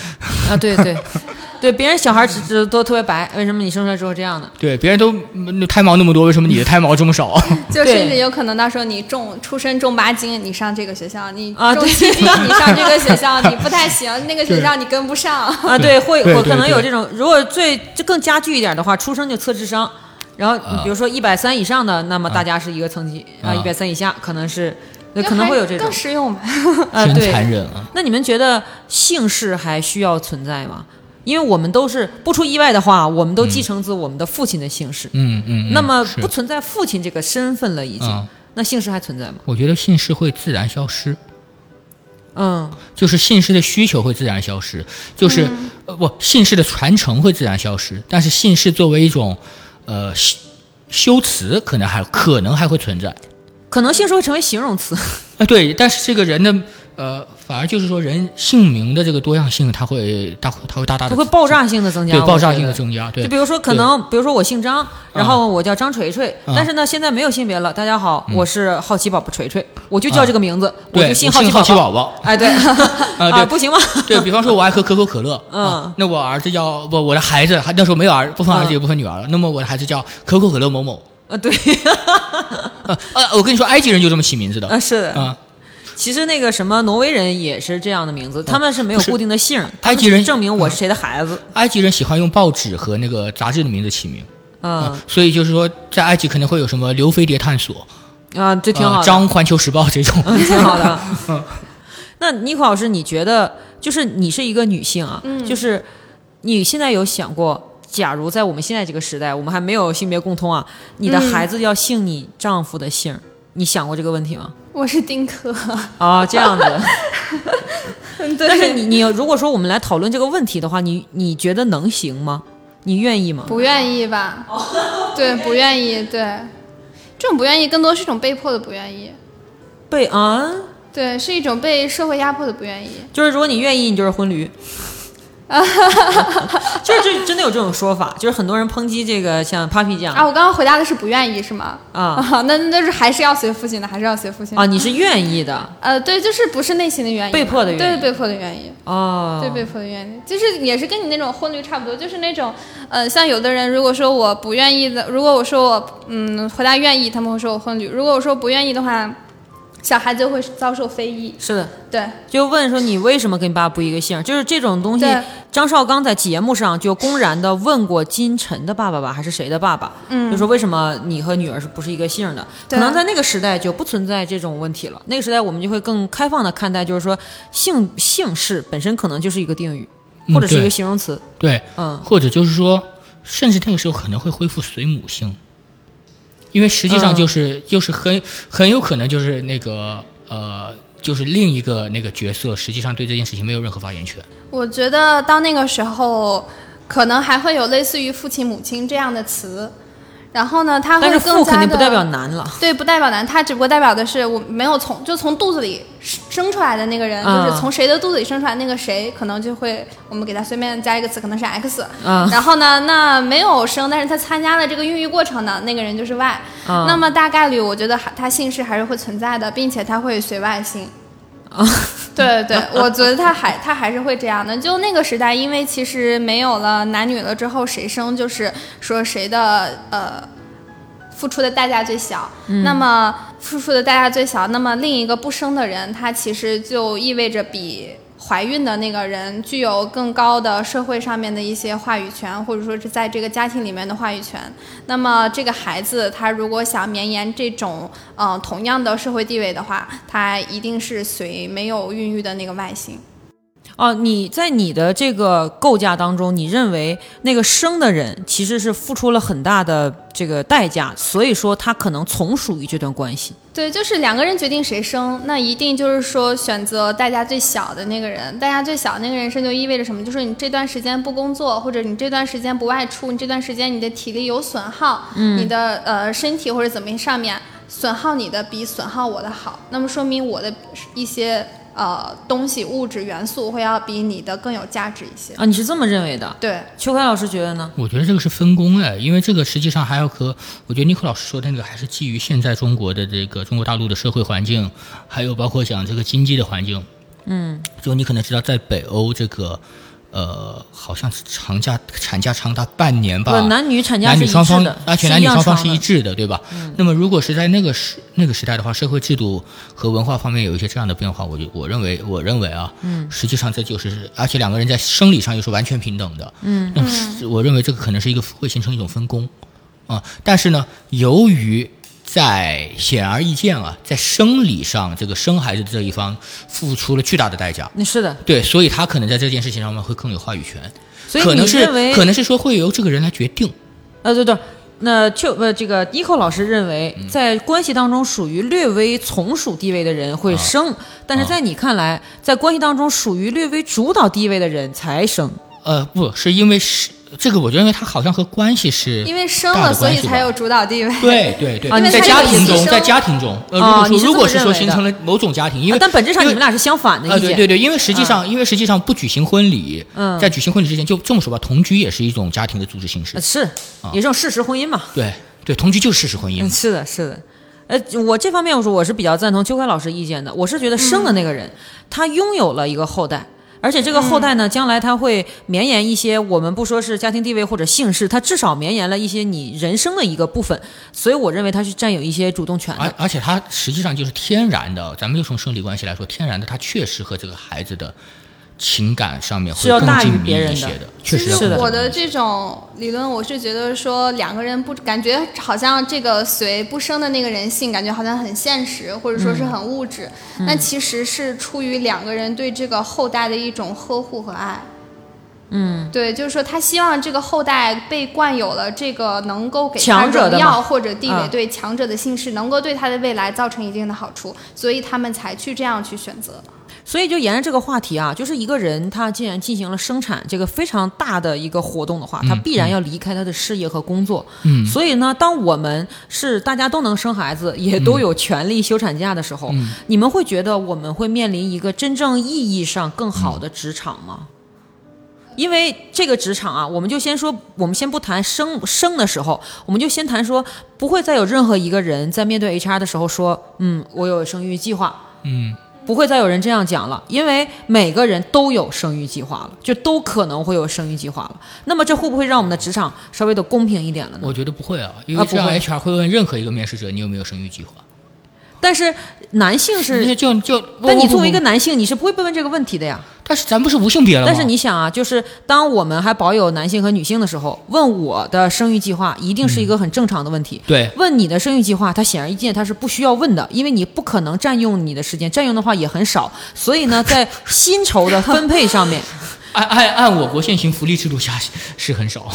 啊，对对 对，别人小孩只只都特别白，为什么你生出来之后这样的？对，别人都嗯胎毛那么多，为什么你的胎毛这么少？就甚至有可能到时候你重出生重八斤，你上这个学校；你啊对重七斤，你上这个学校，你不太行，那个学校你跟不上。啊，对，会对会可能有这种，如果最就更加剧一点的话，出生就测智商。然后你比如说一百三以上的，那么大家是一个层级啊；啊一百三以下可能是，那可能会有这种更实用吧。啊，真对，残忍啊！那你们觉得姓氏还需要存在吗？因为我们都是不出意外的话，我们都继承自我们的父亲的姓氏，嗯嗯。嗯那么不存在父亲这个身份了，已经。啊那姓氏还存在吗？我觉得姓氏会自然消失，嗯，就是姓氏的需求会自然消失，就是、呃不姓氏的传承会自然消失，但是姓氏作为一种呃修修辞，可能还可能还会存在。可能姓氏会成为形容词。啊，对，但是这个人的呃，反而就是说人姓名的这个多样性，它会大它会大大的它会爆炸性的增加，对爆炸性的增加，对就比如说，可能比如说我姓张，然后我叫张锤锤，啊但是呢，现在没有性别了。大家好，我是好奇宝宝锤锤，我就叫这个名字，我就姓好奇奇宝。宝宝。哎，对，啊，不行吗？对比方说，我爱喝可口可乐，嗯啊，那我儿子叫不，我的孩子还那时候没有儿，不分儿子也不分女儿了，那么我的孩子叫可口可乐某某。啊，对，呃呃，我跟你说，埃及人就这么起名字的啊，是的。啊，其实那个什么挪威人也是这样的名字，他们是没有固定的姓埃及人证明我是谁的孩子。埃及人喜欢用报纸和那个杂志的名字起名，嗯所以就是说，在埃及可能会有什么刘飞碟探索、啊，这挺好呃的，张环球时报这种。嗯，挺好的。那尼克老师，你觉得就是你是一个女性啊，就是你现在有想过，假如在我们现在这个时代，我们还没有性别共通啊，你的孩子要姓你丈夫的姓儿，你想过这个问题吗？我是丁克，啊，这样子。但是你你如果说我们来讨论这个问题的话，你你觉得能行吗？你愿意吗？不愿意吧？对，不愿意。对，这种不愿意更多是一种被迫的不愿意。被啊，对，是一种被社会压迫的不愿意。就是如果你愿意，你就是婚驴。就是这真的有这种说法，就是很多人抨击这个像 Papi 酱啊，我刚刚回答的是不愿意是吗？啊。那那是还是要随父亲的，还是要随父亲的啊，你是愿意的。呃，对，就是不是内心的愿意，被迫的愿意。对，被迫的愿意，哦，对，被迫的愿意，就是也是跟你那种婚率差不多，就是那种，呃，像有的人如果说我不愿意的，如果我说我嗯回答愿意，他们会说我婚驴；如果我说不愿意的话，小孩子会遭受非议。是的，对，就问说你为什么跟你爸不一个姓？就是这种东西。张绍刚在节目上就公然的问过金晨的爸爸吧，还是谁的爸爸？嗯，就说为什么你和女儿是不是一个姓儿的？可能在那个时代就不存在这种问题了。那个时代我们就会更开放的看待，就是说姓姓氏本身可能就是一个定语，嗯或者是一个形容词。对，嗯，或者就是说，甚至那个时候可能会恢复随母姓，因为实际上嗯就是、就是很很有可能就是那个呃就是另一个那个角色，实际上对这件事情没有任何发言权。我觉得到那个时候，可能还会有类似于父亲、母亲这样的词，然后呢，他会但是更加的父肯定不代表男了。对，不代表男，他只不过代表的是我没有从就从肚子里生出来的那个人，啊就是从谁的肚子里生出来那个谁，可能就会我们给他随便加一个词，可能是 X。嗯然后呢，那没有生，但是他参加了这个孕育过程的那个人就是 Y。嗯那么大概率，我觉得还他姓氏还是会存在的，并且他会随外姓。啊，对对，我觉得他还他还是会这样的。就那个时代，因为其实没有了男女了之后，谁生就是说谁的呃付出的代价最小。那么付出的代价最小，那么另一个不生的人，他其实就意味着比。怀孕的那个人具有更高的社会上面的一些话语权，或者说是在这个家庭里面的话语权。那么这个孩子他如果想绵延这种嗯同样的社会地位的话，他一定是随没有孕育的那个外形。哦，你在你的这个构架当中，你认为那个生的人其实是付出了很大的这个代价，所以说他可能从属于这段关系。对，就是两个人决定谁生，那一定就是说选择代价最小的那个人。代价最小的那个人生就意味着什么？就是你这段时间不工作，或者你这段时间不外出，你这段时间你的体力有损耗，你的呃身体或者怎么上面损耗你的比损耗我的好，那么说明我的一些呃东西物质元素会要比你的更有价值一些。啊，你是这么认为的？对，邱凯老师觉得呢？我觉得这个是分工哎，因为这个实际上还要和我觉得尼克老师说的那个还是基于现在中国的这个中国大陆的社会环境，还有包括讲这个经济的环境。嗯，就你可能知道，在北欧这个呃，好像是长假产假长达半年吧，不，男女产假男女双方的，，而且男女双方是。一致的，对吧？那么如果是在那个时那个时代的话，社会制度和文化方面有一些这样的变化，我就我认为我认为啊，嗯，实际上这就是，而且两个人在生理上又是完全平等的，嗯，那么我认为这个可能是一个会形成一种分工，啊，但是呢，由于在显而易见啊，在生理上，这个生孩子的这一方付出了巨大的代价，那是的，对，所以他可能在这件事情上面会更有话语权，所以可能是你认为可能是说会由这个人来决定。呃，对对，那就呃这个 Nico 老师认为，嗯在关系当中属于略微从属地位的人会生，但是在你看来，在关系当中属于略微主导地位的人才生。呃，不是因为是这个，我认为它好像和关系是因为生了，所以才有主导地位。对对对，啊你在家庭中，在家庭中，呃，如哦果说如果是说形成了某种家庭，因为啊但本质上你们俩是相反的啊，意见。对对对，因为实际上，因为实际上不举行婚礼，嗯。在举行婚礼之前，就这么说吧，同居也是一种家庭的组织形式。呃，是，也是种事实婚姻嘛。对对，同居就是事实婚姻。嗯，，是的，是的。呃，我这方面我说我是比较赞同秋开老师意见的。我是觉得生的那个人，他拥有了一个后代，而且这个后代呢，将来他会绵延一些我们不说是家庭地位或者姓氏，他至少绵延了一些你人生的一个部分。所以我认为他是占有一些主动权的。而而且他实际上就是天然的，咱们就从生理关系来说，天然的，他确实和这个孩子的情感上面会是要大于别人的一些的，确实其实是的我的这种理论，我是觉得说两个人不感觉好像这个随不生的那个人性，感觉好像很现实，或者说是很物质，嗯其实是出于两个人对这个后代的一种呵护和爱。嗯，对，就是说他希望这个后代被冠有了这个能够给他强者的嘛荣耀或者地位，啊对强者的姓氏，能够对他的未来造成一定的好处，所以他们才去这样去选择。所以就沿着这个话题啊，就是一个人他既然进行了生产这个非常大的一个活动的话，他必然要离开他的事业和工作。嗯所以呢，当我们是大家都能生孩子，也都有权利休产假的时候，你们会觉得我们会面临一个真正意义上更好的职场吗？因为这个职场啊，我们就先说，我们先不谈生生的时候，我们就先谈说，不会再有任何一个人在面对 HR 的时候说，嗯，我有生育计划，嗯。不会再有人这样讲了，因为每个人都有生育计划了，就都可能会有生育计划了。那么这会不会让我们的职场稍微的公平一点了呢？我觉得不会啊，因为这样 HR 会问任何一个面试者你有没有生育计划，但是男性是，就就，但你作为一个，男性，你是不会被问这个问题的呀。但是咱不是无性别了吗？但是你想啊，就是当我们还保有男性和女性的时候，问我的生育计划一定是一个很正常的问题。对问你的生育计划，它显而易见它是不需要问的，因为你不可能占用你的时间，占用的话也很少。所以呢，在薪酬的分配上面，按按按我国现行福利制度下是很少，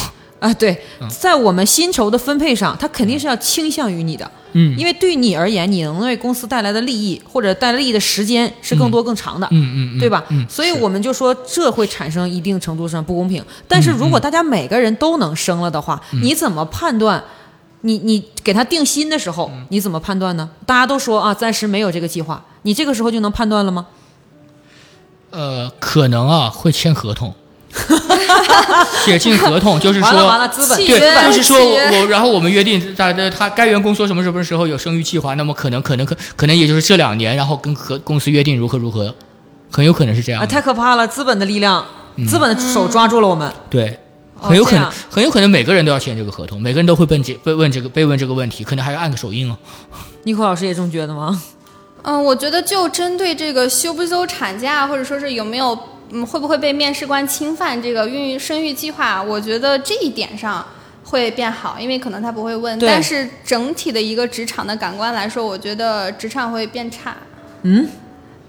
啊，对，在我们薪酬的分配上，他肯定是要倾向于你的，嗯因为对你而言，你能为公司带来的利益或者带来利益的时间是更多更长的，嗯嗯嗯对吧？嗯所以我们就说这会产生一定程度上不公平。但是如果大家每个人都能升了的话，嗯你怎么判断？你你给他定薪的时候，嗯你怎么判断呢？大家都说啊，暂时没有这个计划，你这个时候就能判断了吗？呃，可能啊会签合同，写进合同，就是说完了完了，资本对，就是说我我，然后我们约定在的他该员工说什么什么时候有生育计划，那么可能可能可可能也就是这两年，然后跟和公司约定如何如何，很有可能是这样啊，太可怕了！资本的力量，资本的手抓住了我们。对，哦很有可能很有可能每个人都要签这个合同，每个人都会问这被问这个被问这个问题，可能还要按个手印哦。尼克老师也这么觉得吗？嗯，我觉得就针对这个休不休产假，或者说是有没有嗯会不会被面试官侵犯这个孕育生育计划，我觉得这一点上会变好，因为可能他不会问。但是整体的一个职场的感官来说，我觉得职场会变差。嗯，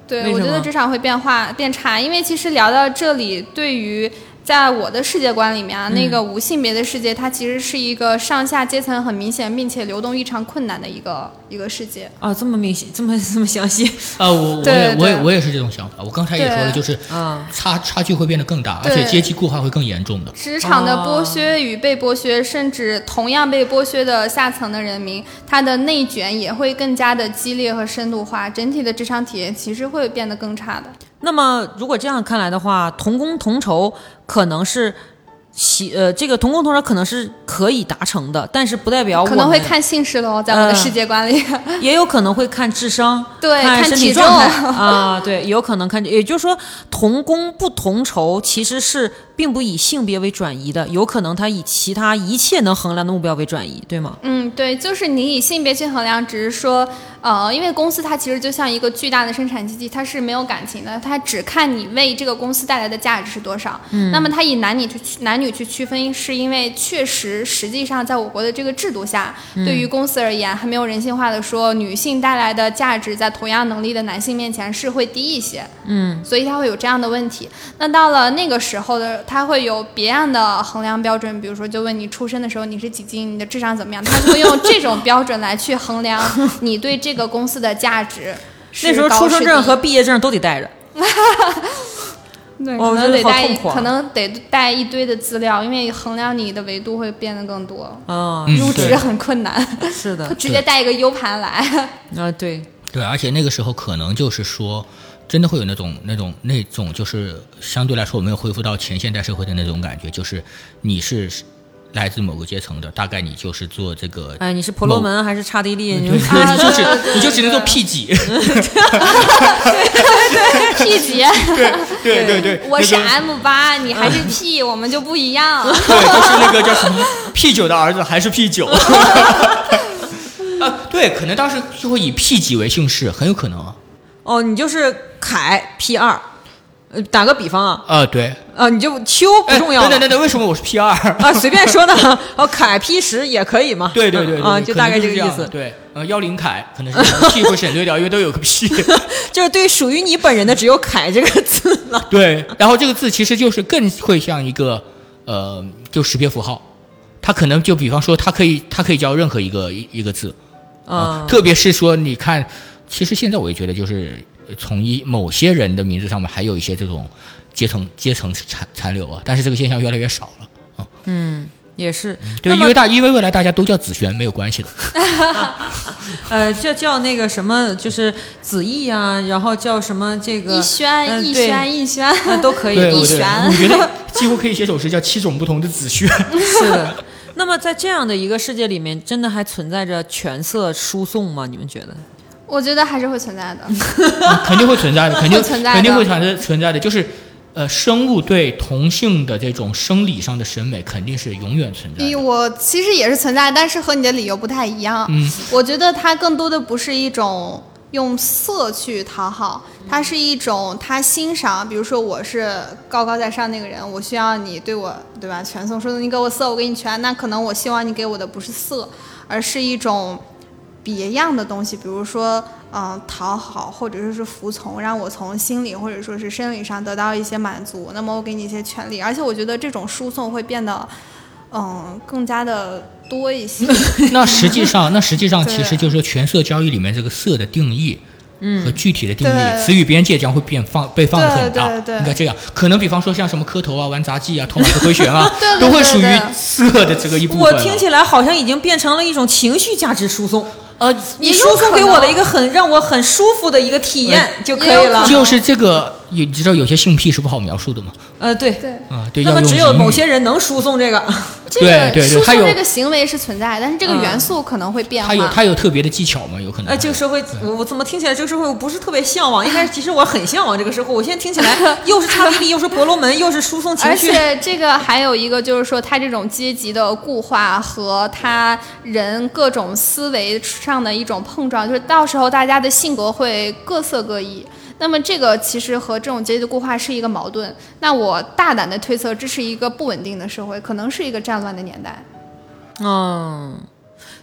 对，我觉得职场会变化变差，因为其实聊到这里，对于在我的世界观里面啊，那个无性别的世界，它其实是一个上下阶层很明显，并且流动异常困难的一个一个世界。啊，这么明显，这么 这么详细啊，我我也我也我也是这种想法。我刚才也说了，就是啊。差差距会变得更大，而且阶级固化会更严重的。职场的哦剥削与被剥削，甚至同样被剥削的下层的人民，他的内卷也会更加的激烈和深度化，整体的职场体验其实会变得更差的。那么如果这样看来的话，同工同酬可能是喜呃，这个同工同酬可能是可以达成的，但是不代表我可能会看姓氏喽，在我的嗯世界观里。也有可能会看智商，对看身体状态重啊，对，有可能看，也就是说，同工不同酬其实是并不以性别为转移的，有可能它以其他一切能衡量的目标为转移，对吗？嗯，对，就是你以性别去衡量，只是说，呃，因为公司它其实就像一个巨大的生产基地，它是没有感情的，它只看你为这个公司带来的价值是多少。嗯，那么它以男女去男女去区分，是因为确实实际上在我国的这个制度下，对于公司而言，还没有人性化的说女性带来的价值在同样能力的男性面前是会低一些。嗯，所以它会有这样的问题。那到了那个时候的，它会有别样的衡量标准，比如说就问你出生的时候你是几斤，你的智商怎么样，他就会用这种标准来去衡量你对这个公司的价值。那时候出生证和毕业证都得带着。可能得带可能得带一堆的资料，因为衡量你的维度会变得更多，啊，嗯入职很困难，是的，直接带一个 U 盘来。啊，对，对，而且那个时候可能就是说，真的会有那种那种那种，就是相对来说我们有恢复到前现代社会的那种感觉，就是你是来自某个阶层的，大概你就是做这个。哎，你是婆罗门还是刹帝利？你就只对对对 你就只能做对 P 级，P 级，对对对对，我是 M 八，你还是 P，我们就不一样。对，就是那个叫什么 P 九的儿子还是 P 九。啊，对，可能当时就会以 P 级为姓氏，很有可能啊。哦，你就是凯 P 二，呃，打个比方啊，啊，对，啊，你就秋不重要了哎等等等等，为什么我是 P 二？啊，随便说的，哦，凯 P 十也可以嘛，对对对对啊，就大概这个意思，对，呃，幺零凯可能是 P 会省略掉，因为都有个 P。就是对属于你本人的只有凯这个字了。对，然后这个字其实就是更会像一个呃，就识别符号，它可能就比方说，它可以它可以叫任何一个一一个字啊特别是说你看，其实现在我也觉得就是从一某些人的名字上面还有一些这种阶层阶层残残留啊，但是这个现象越来越少了啊。嗯。也是，对，因为大因为未来大家都叫子璇没有关系的。呃，叫叫那个什么，就是子毅啊，然后叫什么这个逸轩，逸轩，逸轩，都可以，逸轩我觉得几乎可以写首诗叫七种不同的子萱。是的。那么在这样的一个世界里面，真的还存在着权色输送吗？你们觉得？我觉得还是 会存在的。肯定会存在的，肯定存在的肯定会存在存在的，就是呃，生物对同性的这种生理上的审美肯定是永远存在的。我其实也是存在，但是和你的理由不太一样。嗯，我觉得它更多的不是一种用色去讨好，它是一种他欣赏。比如说我是高高在上那个人，我需要你对我，对吧？全送，说你给我色，我给你全。那可能我希望你给我的不是色，而是一种别样的东西，比如说，嗯、讨好或者说是服从，让我从心理或者说是生理上得到一些满足。那么我给你一些权利，而且我觉得这种输送会变得嗯更加的多一些。那实际上，那实际上 其实就是说，权色交易里面这个色的定义。嗯，和具体的定义，对词语边界将会变放被放得很大，对对对应该这样。可能比方说像什么磕头啊、玩杂技啊、偷马子回旋啊 对对，都会属于色的这个一部分。我听起来好像已经变成了一种情绪价值输送。呃，你输送给我的一个很让我很舒服的一个体验就可以了。就是这个，你知道有些性癖是不好描述的吗？呃，对。对，啊，对，那么只有某些人能输送这个。这对个输送对对它有这个行为是存在，但是这个嗯元素可能会变化。它有它有特别的技巧吗？有可能。哎，这个社会，我我怎么听起来这个社会我不是特别向往？一开始其实我很向往这个社会，我现在听起来 又是刹帝利，又是婆罗门，又是输送情绪而。且这个还有一个就是说，他这种阶级的固化和他人各种思维上的一种碰撞，就是到时候大家的性格会各色各异。那么这个其实和这种阶级固化是一个矛盾。那我大胆的推测，这是一个不稳定的社会，可能是一个战乱的年代。嗯，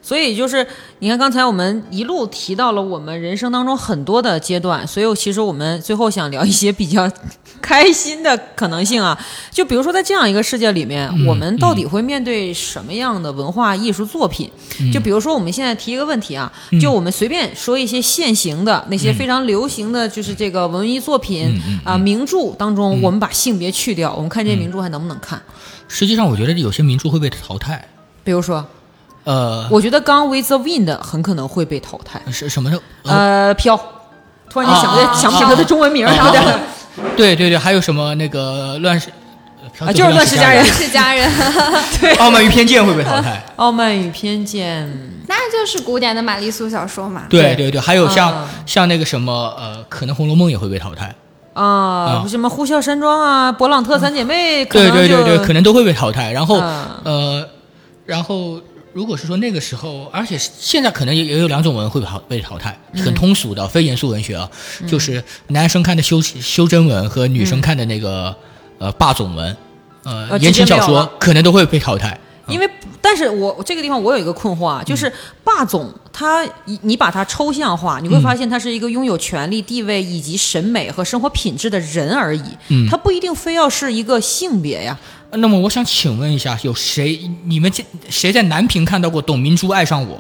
所以就是你看，刚才我们一路提到了我们人生当中很多的阶段，所以其实我们最后想聊一些比较开心的可能性啊。就比如说在这样一个世界里面，嗯我们到底会面对什么样的文化艺术作品？就比如说我们现在提一个问题啊，就我们随便说一些现行的那些非常流行的就是这个文艺作品啊、名著当中，我们把性别去掉，我们看这些名著还能不能看？实际上，我觉得有些名著会被淘汰。比如说，呃，我觉得《Gone with the Wind》很可能会被淘汰。是什么时候？呃，飘，突然间想不起想不起他的中文名儿，啊有点啊对对对，还有什么那个乱世呃啊就是乱世佳人是佳人，对傲慢与偏见会被淘汰。傲慢与偏见，那就是古典的玛丽苏小说嘛。对对对对，还有像、啊像那个什么呃，可能《红楼梦》也会被淘汰。啊，啊什么呼啸山庄啊，勃朗特三姐妹，可对对对对，可能都会被淘汰。然后、啊呃，然后如果是说那个时候，而且现在可能也也有两种文会被淘被淘汰，嗯很通俗的非严肃文学啊，就是男生看的修修真文和女生看的那个、呃霸总文，呃呃言情小说可能都会被淘汰。因为，但是我这个地方我有一个困惑啊，嗯。就是霸总他，你你把它抽象化，你会发现他是一个拥有权力、地位以及审美和生活品质的人而已，嗯。他不一定非要是一个性别呀。那么我想请问一下，有谁你们这谁在南屏看到过董明珠爱上我？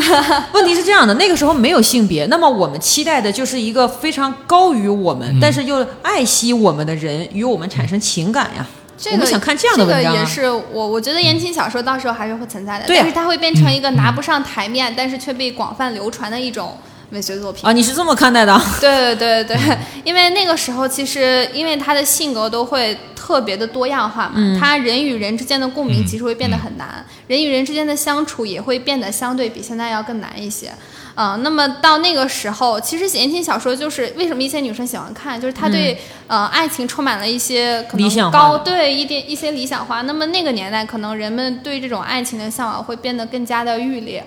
问题是这样的，那个时候没有性别，那么我们期待的就是一个非常高于我们，嗯但是又爱惜我们的人与我们产生情感呀。这个我们想看这样的文章、啊这个也是我我觉得言情小说到时候还是会存在的，对啊但是它会变成一个拿不上台面，但是却被广泛流传的一种文学作品。啊，你是这么看待的？对对对对，因为那个时候其实因为他的性格都会特别的多样化嘛，嗯他人与人之间的共鸣嗯其实会变得很难，人与人之间的相处也会变得相对比现在要更难一些。嗯、那么到那个时候，其实言情小说就是为什么一些女生喜欢看，就是她对、呃爱情充满了一些可能高对一点一些理想化。那么那个年代，可能人们对这种爱情的向往会变得更加的欲烈，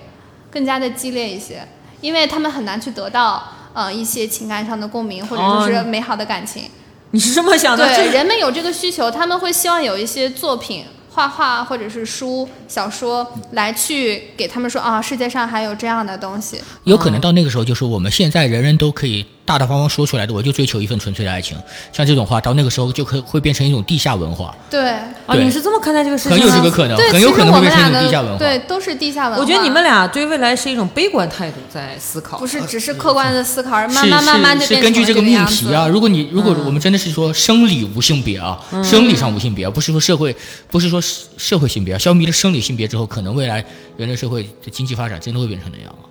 更加的激烈一些，因为他们很难去得到呃一些情感上的共鸣，或者说是哦美好的感情。你是这么想的？对，这 人们有这个需求，他们会希望有一些作品。画画或者是书、小说来去给他们说啊，世界上还有这样的东西。有可能到那个时候，就是我们现在人人都可以大大方方说出来的，我就追求一份纯粹的爱情。像这种话，到那个时候就可会变成一种地下文化，对，啊，对你是这么看待这个事情很？有这个可能，很有可能会变成一种地下文化。对，都是地下文化。我觉得你们俩对未来是一种悲观态度在思考。不是只是客观的思考，而是慢慢慢慢就是变成是根据这个命题啊，如果你如果我们真的是说生理无性别啊，生理上无性别，不是说社会，不是说社社会性别啊，消弭了生理性别之后，可能未来人类社会的经济发展真的会变成那样啊。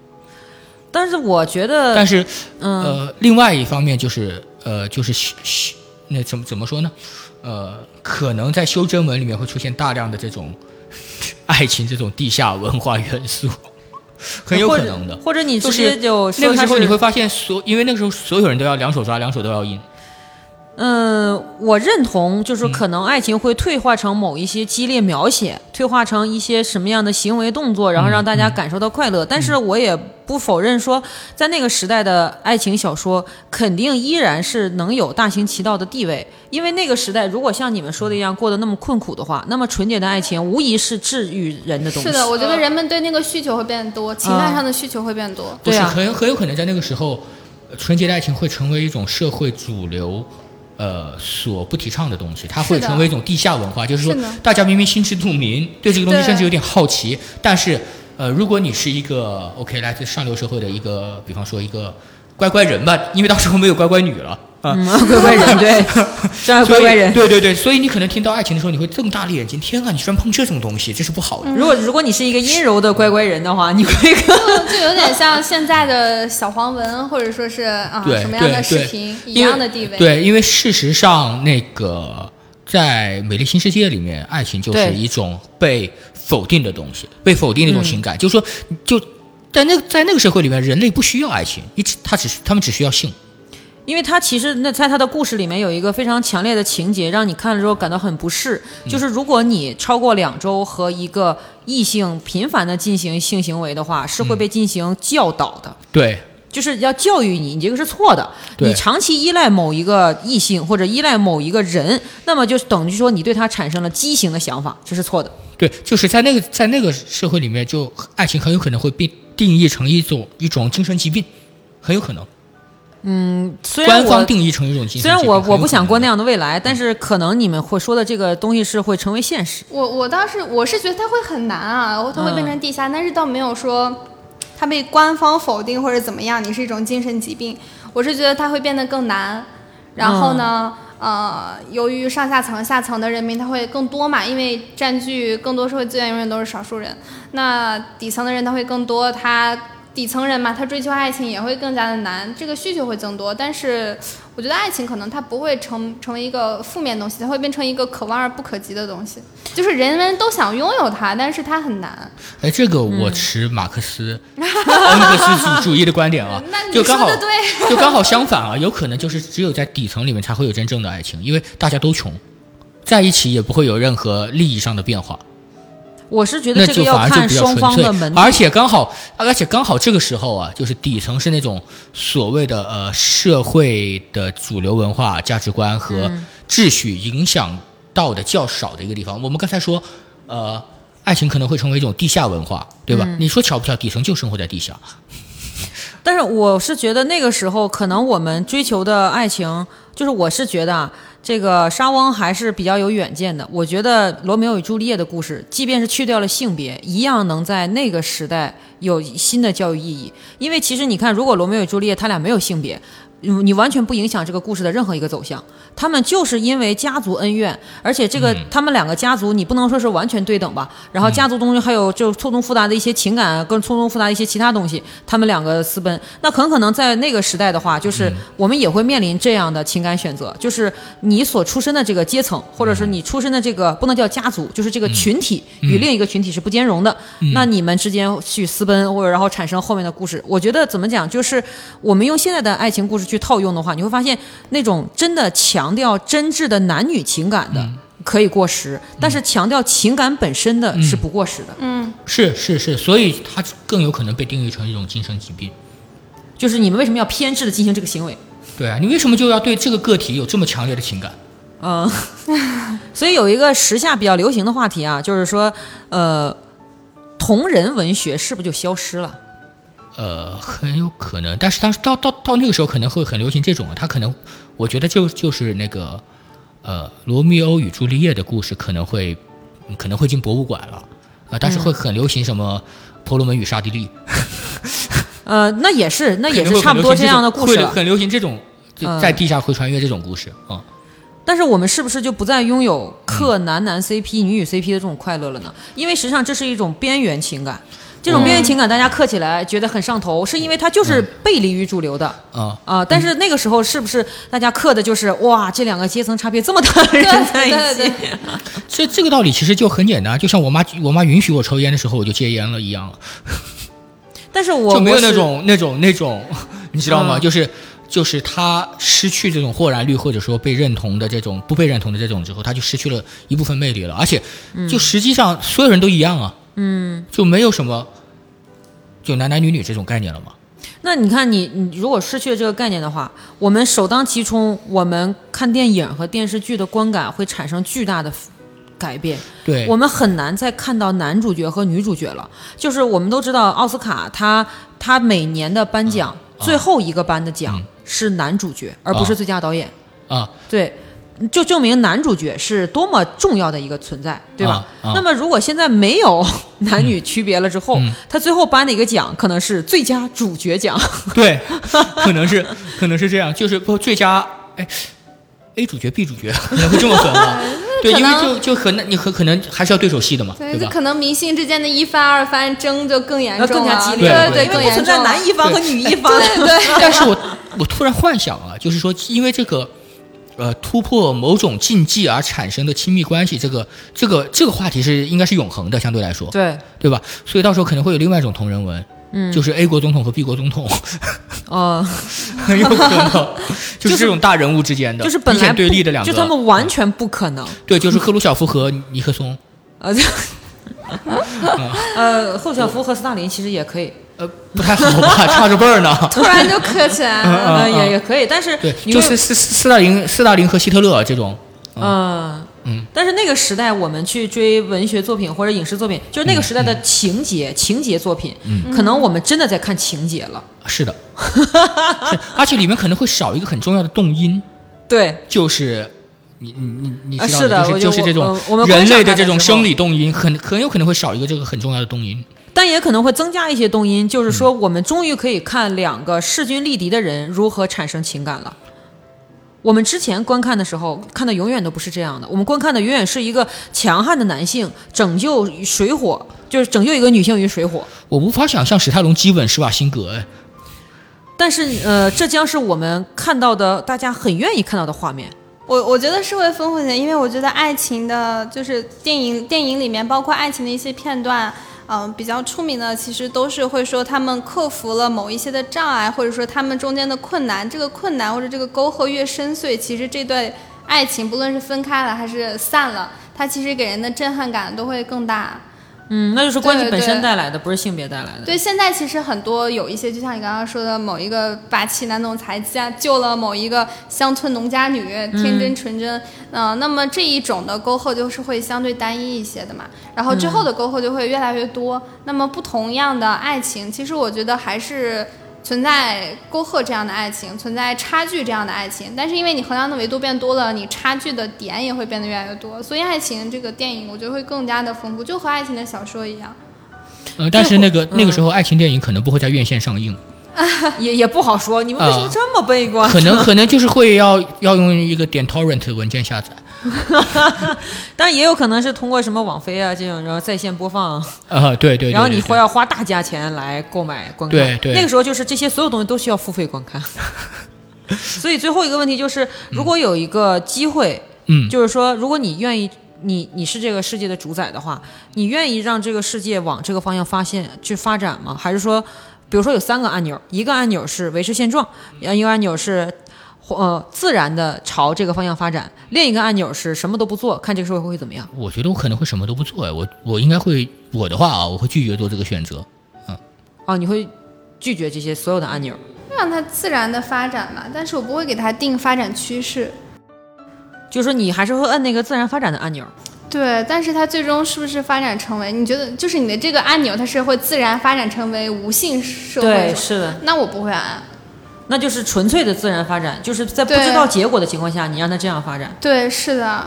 但是我觉得，但是，嗯呃，另外一方面就是，呃，就是那怎么怎么说呢？呃，可能在修真文里面会出现大量的这种 爱情这种地下文化元素，很有可能的。或者或者你直就是接就那个时候你会发现所，因为那个时候所有人都要两手抓，两手都要硬。嗯，我认同，嗯就是可能爱情会退化成某一些激烈描写，退化成一些什么样的行为动作，然后让大嗯家感受到快乐。但是我也不否认说，在那个时代的爱情小说肯定依然是能有大行其道的地位，因为那个时代如果像你们说的一样过得那么困苦的话，那么纯洁的爱情无疑是治愈人的东西。是的，我觉得人们对那个需求会变多，情感上的需求会变多。不是，对啊很很有可能在那个时候，呃纯洁的爱情会成为一种社会主流呃所不提倡的东西，它会成为一种地下文化，就是说是大家明明心知肚明，对这个东西甚至有点好奇，但是呃，如果你是一个 OK 来自上流社会的一个，比方说一个乖乖人吧，因为到时候没有乖乖女了啊。嗯，乖乖人 对，这样乖乖人。对对对，所以你可能听到爱情的时候，你会瞪大了眼睛，天啊，你居然碰这种东西，这是不好的。如果如果你是一个阴柔的乖乖人的话，你会更就就有点像现在的小黄文，或者说是啊对什么样的视频一样的地位。对，因为事实上，那个在《美丽新世界》里面，爱情就是一种被否定的东西，被否定的一种情感。嗯就是说，就在那在那个社会里面，人类不需要爱情，你只他只是他们只需要性。因为他其实那在他的故事里面有一个非常强烈的情节，让你看了之后感到很不适，就是如果你超过两周和一个异性频繁的进行性行为的话，是会被进行教导的。对就是要教育你，你这个是错的。对你长期依赖某一个异性或者依赖某一个人，那么就等于说你对他产生了畸形的想法，这是错的。对，就是在那个在那个社会里面，就爱情很有可能会被定义成一种一种精神疾病，很有可能。虽然我官方定义成一种精神疾病。虽然我我不想过那样。样的未来，但是可能你们会说的这个东西是会成为现实。我我当时我是觉得它会很难啊，它会变成地下，但是倒没有说它被官方否定或者怎么样，你是一种精神疾病。我是觉得它会变得更难，然后呢，呃，由于上下层下层的人民他会更多嘛，因为占据更多社会资源永远都是少数人，那底层的人他会更多，他。底层人嘛，他追求爱情也会更加的难，这个需求会增多。但是，我觉得爱情可能它不会成成为一个负面东西，它会变成一个可望而不可及的东西。就是人们都想拥有它，但是它很难。哎，这个我持马克思、恩格斯主主义的观点啊 就刚好对 就刚好相反啊，有可能就是只有在底层里面才会有真正的爱情，因为大家都穷，在一起也不会有任何利益上的变化，我是觉得这个要看双方的门，第而且刚好，而且刚好这个时候啊，就是底层是那种所谓的呃社会的主流文化价值观和嗯秩序影响到的较少的一个地方。我们刚才说，呃，爱情可能会成为一种地下文化，对吧？嗯你说巧不巧，底层就生活在地下。但是我是觉得那个时候，可能我们追求的爱情，就是我是觉得啊，这个沙翁还是比较有远见的。我觉得罗密欧与朱丽叶的故事，即便是去掉了性别，一样能在那个时代有新的教育意义。因为其实你看，如果罗密欧与朱丽叶他俩没有性别，你完全不影响这个故事的任何一个走向。他们就是因为家族恩怨，而且这个、他们两个家族，你不能说是完全对等吧？然后家族中还有就错综复杂的一些情感，跟错综复杂的一些其他东西，他们两个私奔，那很可能在那个时代的话，就是我们也会面临这样的情感选择，就是你所出身的这个阶层，或者是你出身的这个不能叫家族，就是这个群体与另一个群体是不兼容的。那你们之间去私奔，或者然后产生后面的故事，我觉得怎么讲，就是我们用现在的爱情故事去套用的话，你会发现那种真的强调真挚的男女情感的。可以过时，但是强调情感本身的是不过时的。嗯，是是是，所以它更有可能被定义成一种精神疾病。就是你们为什么要偏执的进行这个行为？对啊，你为什么就要对这个个体有这么强烈的情感？嗯，所以有一个时下比较流行的话题啊，就是说，呃，同人文学是不是就消失了？呃，很有可能，但是当时到到到那个时候可能会很流行这种，他可能，我觉得就就是那个，呃，罗密欧与朱丽叶的故事可能会可能会进博物馆了，啊、但是会很流行什么婆罗门与沙帝利，呃，那也是，那也是差不多这样的故事了。很流行这种在地下会穿越这种故事啊、但是我们是不是就不再拥有克男男 CP、女女 CP 的这种快乐了呢？因为实际上这是一种边缘情感，这种边缘情感大家嗑起来觉得很上头，是因为它就是背离于主流的。啊、啊、但是那个时候是不是大家嗑的就是哇，这两个阶层差别这么大的人在一起？这 这个道理其实就很简单，就像我妈我妈允许我抽烟的时候，我就戒烟了一样，但是我就没有那种那种那种，你知道吗？嗯就是就是他失去这种豁然率，或者说被认同的这种不被认同的这种之后，他就失去了一部分魅力了。而且，就实际上所有人都一样啊，嗯，就没有什么就男男女女这种概念了吗。那你看你，你如果失去了这个概念的话，我们首当其冲，我们看电影和电视剧的观感会产生巨大的改变。对，我们很难再看到男主角和女主角了。就是我们都知道，奥斯卡他他每年的颁奖、嗯最后一个颁的奖嗯是男主角，而不是最佳导演。啊，对，就证明男主角是多么重要的一个存在，对吧？啊啊那么如果现在没有 男女区别了之后，嗯他最后颁的一个奖可能是最佳主角奖。对，可能是可能是这样，就是不最佳哎 A 主角 B 主角可能会这么分啊。对，因为就就可能你可可能还是要对手戏的嘛，对，对吧？可能明星之间的一番二番争就更严要重了，更加激烈对对因为不存在男一方和女一方。对对但是我我突然幻想啊，就是说，因为这个，呃，突破某种禁忌而产生的亲密关系，这个这个这个话题是应该是永恒的，相对来说，对，对吧？所以到时候可能会有另外一种同人文，嗯，就是 A 国总统和 B 国总统，嗯，很 有可能 就是这种大人物之间的，就是本来对立的两个，就他们完全不可能。对，就是赫鲁晓夫和 尼克松，呃，呃，后小夫和斯大林其实也可以，呃，不太好吧，差着辈儿呢。突然就磕起来了。呃，也也可以，但是对，就是斯斯斯大林、斯大林和希特勒这种，嗯嗯，但是那个时代，我们去追文学作品或者影视作品，就是那个时代嗯的情节、情节作品，可能我们真的在看情节了。是的，是，而且里面可能会少一个很重要的动因，对，就是你你你你啊知道就是是的我就就是这种人类的这种生理动因，很很有可能会少一个这个很重要的动因。但也可能会增加一些动因，就是说，我们终于可以看两个势均力敌的人如何产生情感了。我们之前观看的时候，看的永远都不是这样的。我们观看的永远是一个强悍的男性拯救水火，就是拯救一个女性于水火。我无法想象史泰龙激吻施瓦辛格，哎但是，呃，这将是我们看到的大家很愿意看到的画面。我我觉得是会丰富一点，因为我觉得爱情的，就是电影电影里面包括爱情的一些片段，嗯、比较出名的，其实都是会说他们克服了某一些的障碍，或者说他们中间的困难。这个困难或者这个沟壑越深邃，其实这段爱情不论是分开了还是散了，它其实给人的震撼感都会更大。嗯，那就是关系本身带来的，不是性别带来的。对，现在其实很多有一些，就像你刚刚说的，某一个霸气男总裁家救了某一个乡村农家女，天真纯真，嗯、那么这一种的沟壑就是会相对单一一些的嘛，然后之后的沟壑就会越来越多。那么不同样的爱情，其实我觉得还是。存在沟壑这样的爱情，存在差距这样的爱情，但是因为你衡量的维度变多了，你差距的点也会变得越来越多，所以爱情这个电影我觉得会更加的丰富，就和爱情的小说一样。呃，但是那个那个嗯时候爱情电影可能不会在院线上映，也也不好说。你们为什么啊这么悲观？可能可能就是会要 要用一个点 torrent 文件下载，但也有可能是通过什么网飞啊这种，然后在线播放，啊，对对对，然后你对会要花大价钱来购买观看。对对那个时候就是这些所有东西都需要付费观看。所以最后一个问题就是，如果有一个机会，嗯，就是说，如果你愿意，你你是这个世界的主宰的话，你愿意让这个世界往这个方向发现去发展吗？还是说，比如说有三个按钮，一个按钮是维持现状，一个按钮是呃自然的朝这个方向发展，另一个按钮是什么都不做，看这个社会会怎么样？我觉得我可能会什么都不做，哎，我我应该会我的话啊，我会拒绝做这个选择。嗯哦，你会拒绝这些所有的按钮？让它自然的发展嘛，但是我不会给它定发展趋势。就是说你还是会摁那个自然发展的按钮。对，但是它最终是不是发展成为？你觉得就是你的这个按钮，它是会自然发展成为无性社会？对，是的，那我不会按。那就是纯粹的自然发展，就是在不知道结果的情况下，你让他这样发展。对，是的，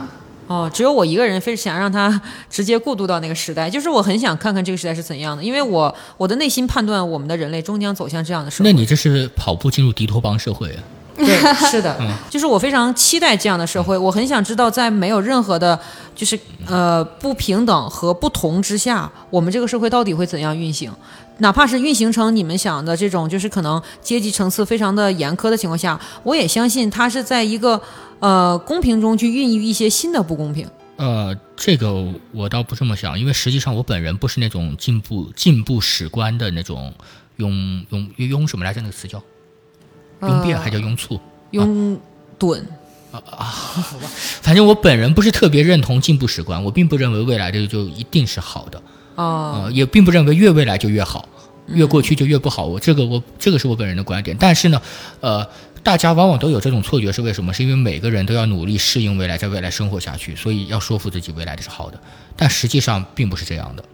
哦，只有我一个人非想让他 直接过渡到那个时代，就是我很想看看这个时代是怎样的，因为我我的内心判断我们的人类终将走向这样的社会。那你这是跑步进入敌托邦社会啊？对，是的，就是我非常期待这样的社会，我很想知道在没有任何的，就是呃不平等和不同之下，我们这个社会到底会怎样运行。哪怕是运行成你们想的这种，就是可能阶级层次非常的严苛的情况下，我也相信它是在一个呃公平中去孕育一些新的不公平。呃，这个我倒不这么想，因为实际上我本人不是那种进步进步史观的那种用用用什么来着？那个词叫拥辩还叫拥簇？拥趸，反正我本人不是特别认同进步史观，我并不认为未来的就一定是好的，哦、呃，也并不认为越未来就越好，越过去就越不好。我这个我这个是我本人的观点，但是呢，呃，大家往往都有这种错觉，是为什么？是因为每个人都要努力适应未来，在未来生活下去，所以要说服自己未来的是好的，但实际上并不是这样的。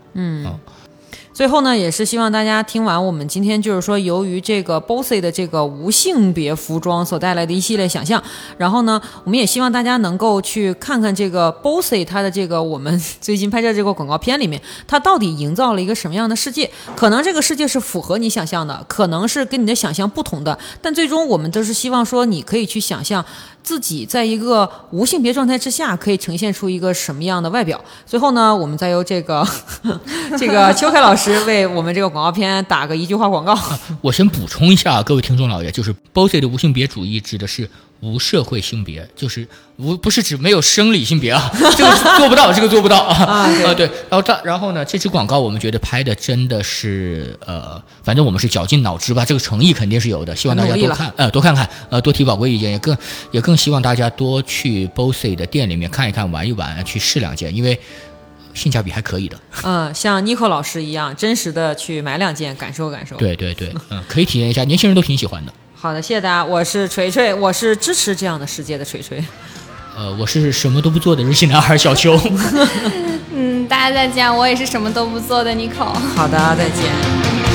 最后呢，也是希望大家听完我们今天就是说，由于这个 Bossy 的这个无性别服装所带来的一系列想象，然后呢，我们也希望大家能够去看看这个 Bossy 它的这个我们最近拍摄这个广告片里面，它到底营造了一个什么样的世界？可能这个世界是符合你想象的，可能是跟你的想象不同的，但最终我们都是希望说，你可以去想象自己在一个无性别状态之下，可以呈现出一个什么样的外表。最后呢，我们再由这个 这个邱凯老师为我们这个广告片打个一句话广告。我先补充一下，各位听众老爷，就是 BOSSy 的无性别主义指的是无社会性别，就是无不是指没有生理性别啊，这 个做不到，这个做不到 啊。啊对呃对，然后这然后呢，这支广告我们觉得拍的真的是呃，反正我们是绞尽脑汁吧，这个诚意肯定是有的，希望大家多看呃多看看呃多提宝贵意见，也更也更希望大家多去 BOSSy 的店里面看一看、玩一玩，去试两件，因为性价比还可以的。嗯，像 Nico 老师一样，真实的去买两件，感受感受。对对对，嗯，可以体验一下，年轻人都挺喜欢的。好的，谢谢大家，我是锤锤，我是支持这样的世界的锤锤。呃，我是什么都不做的日系男孩小邱。嗯，大家再见，我也是什么都不做的 Nico。好的，再见。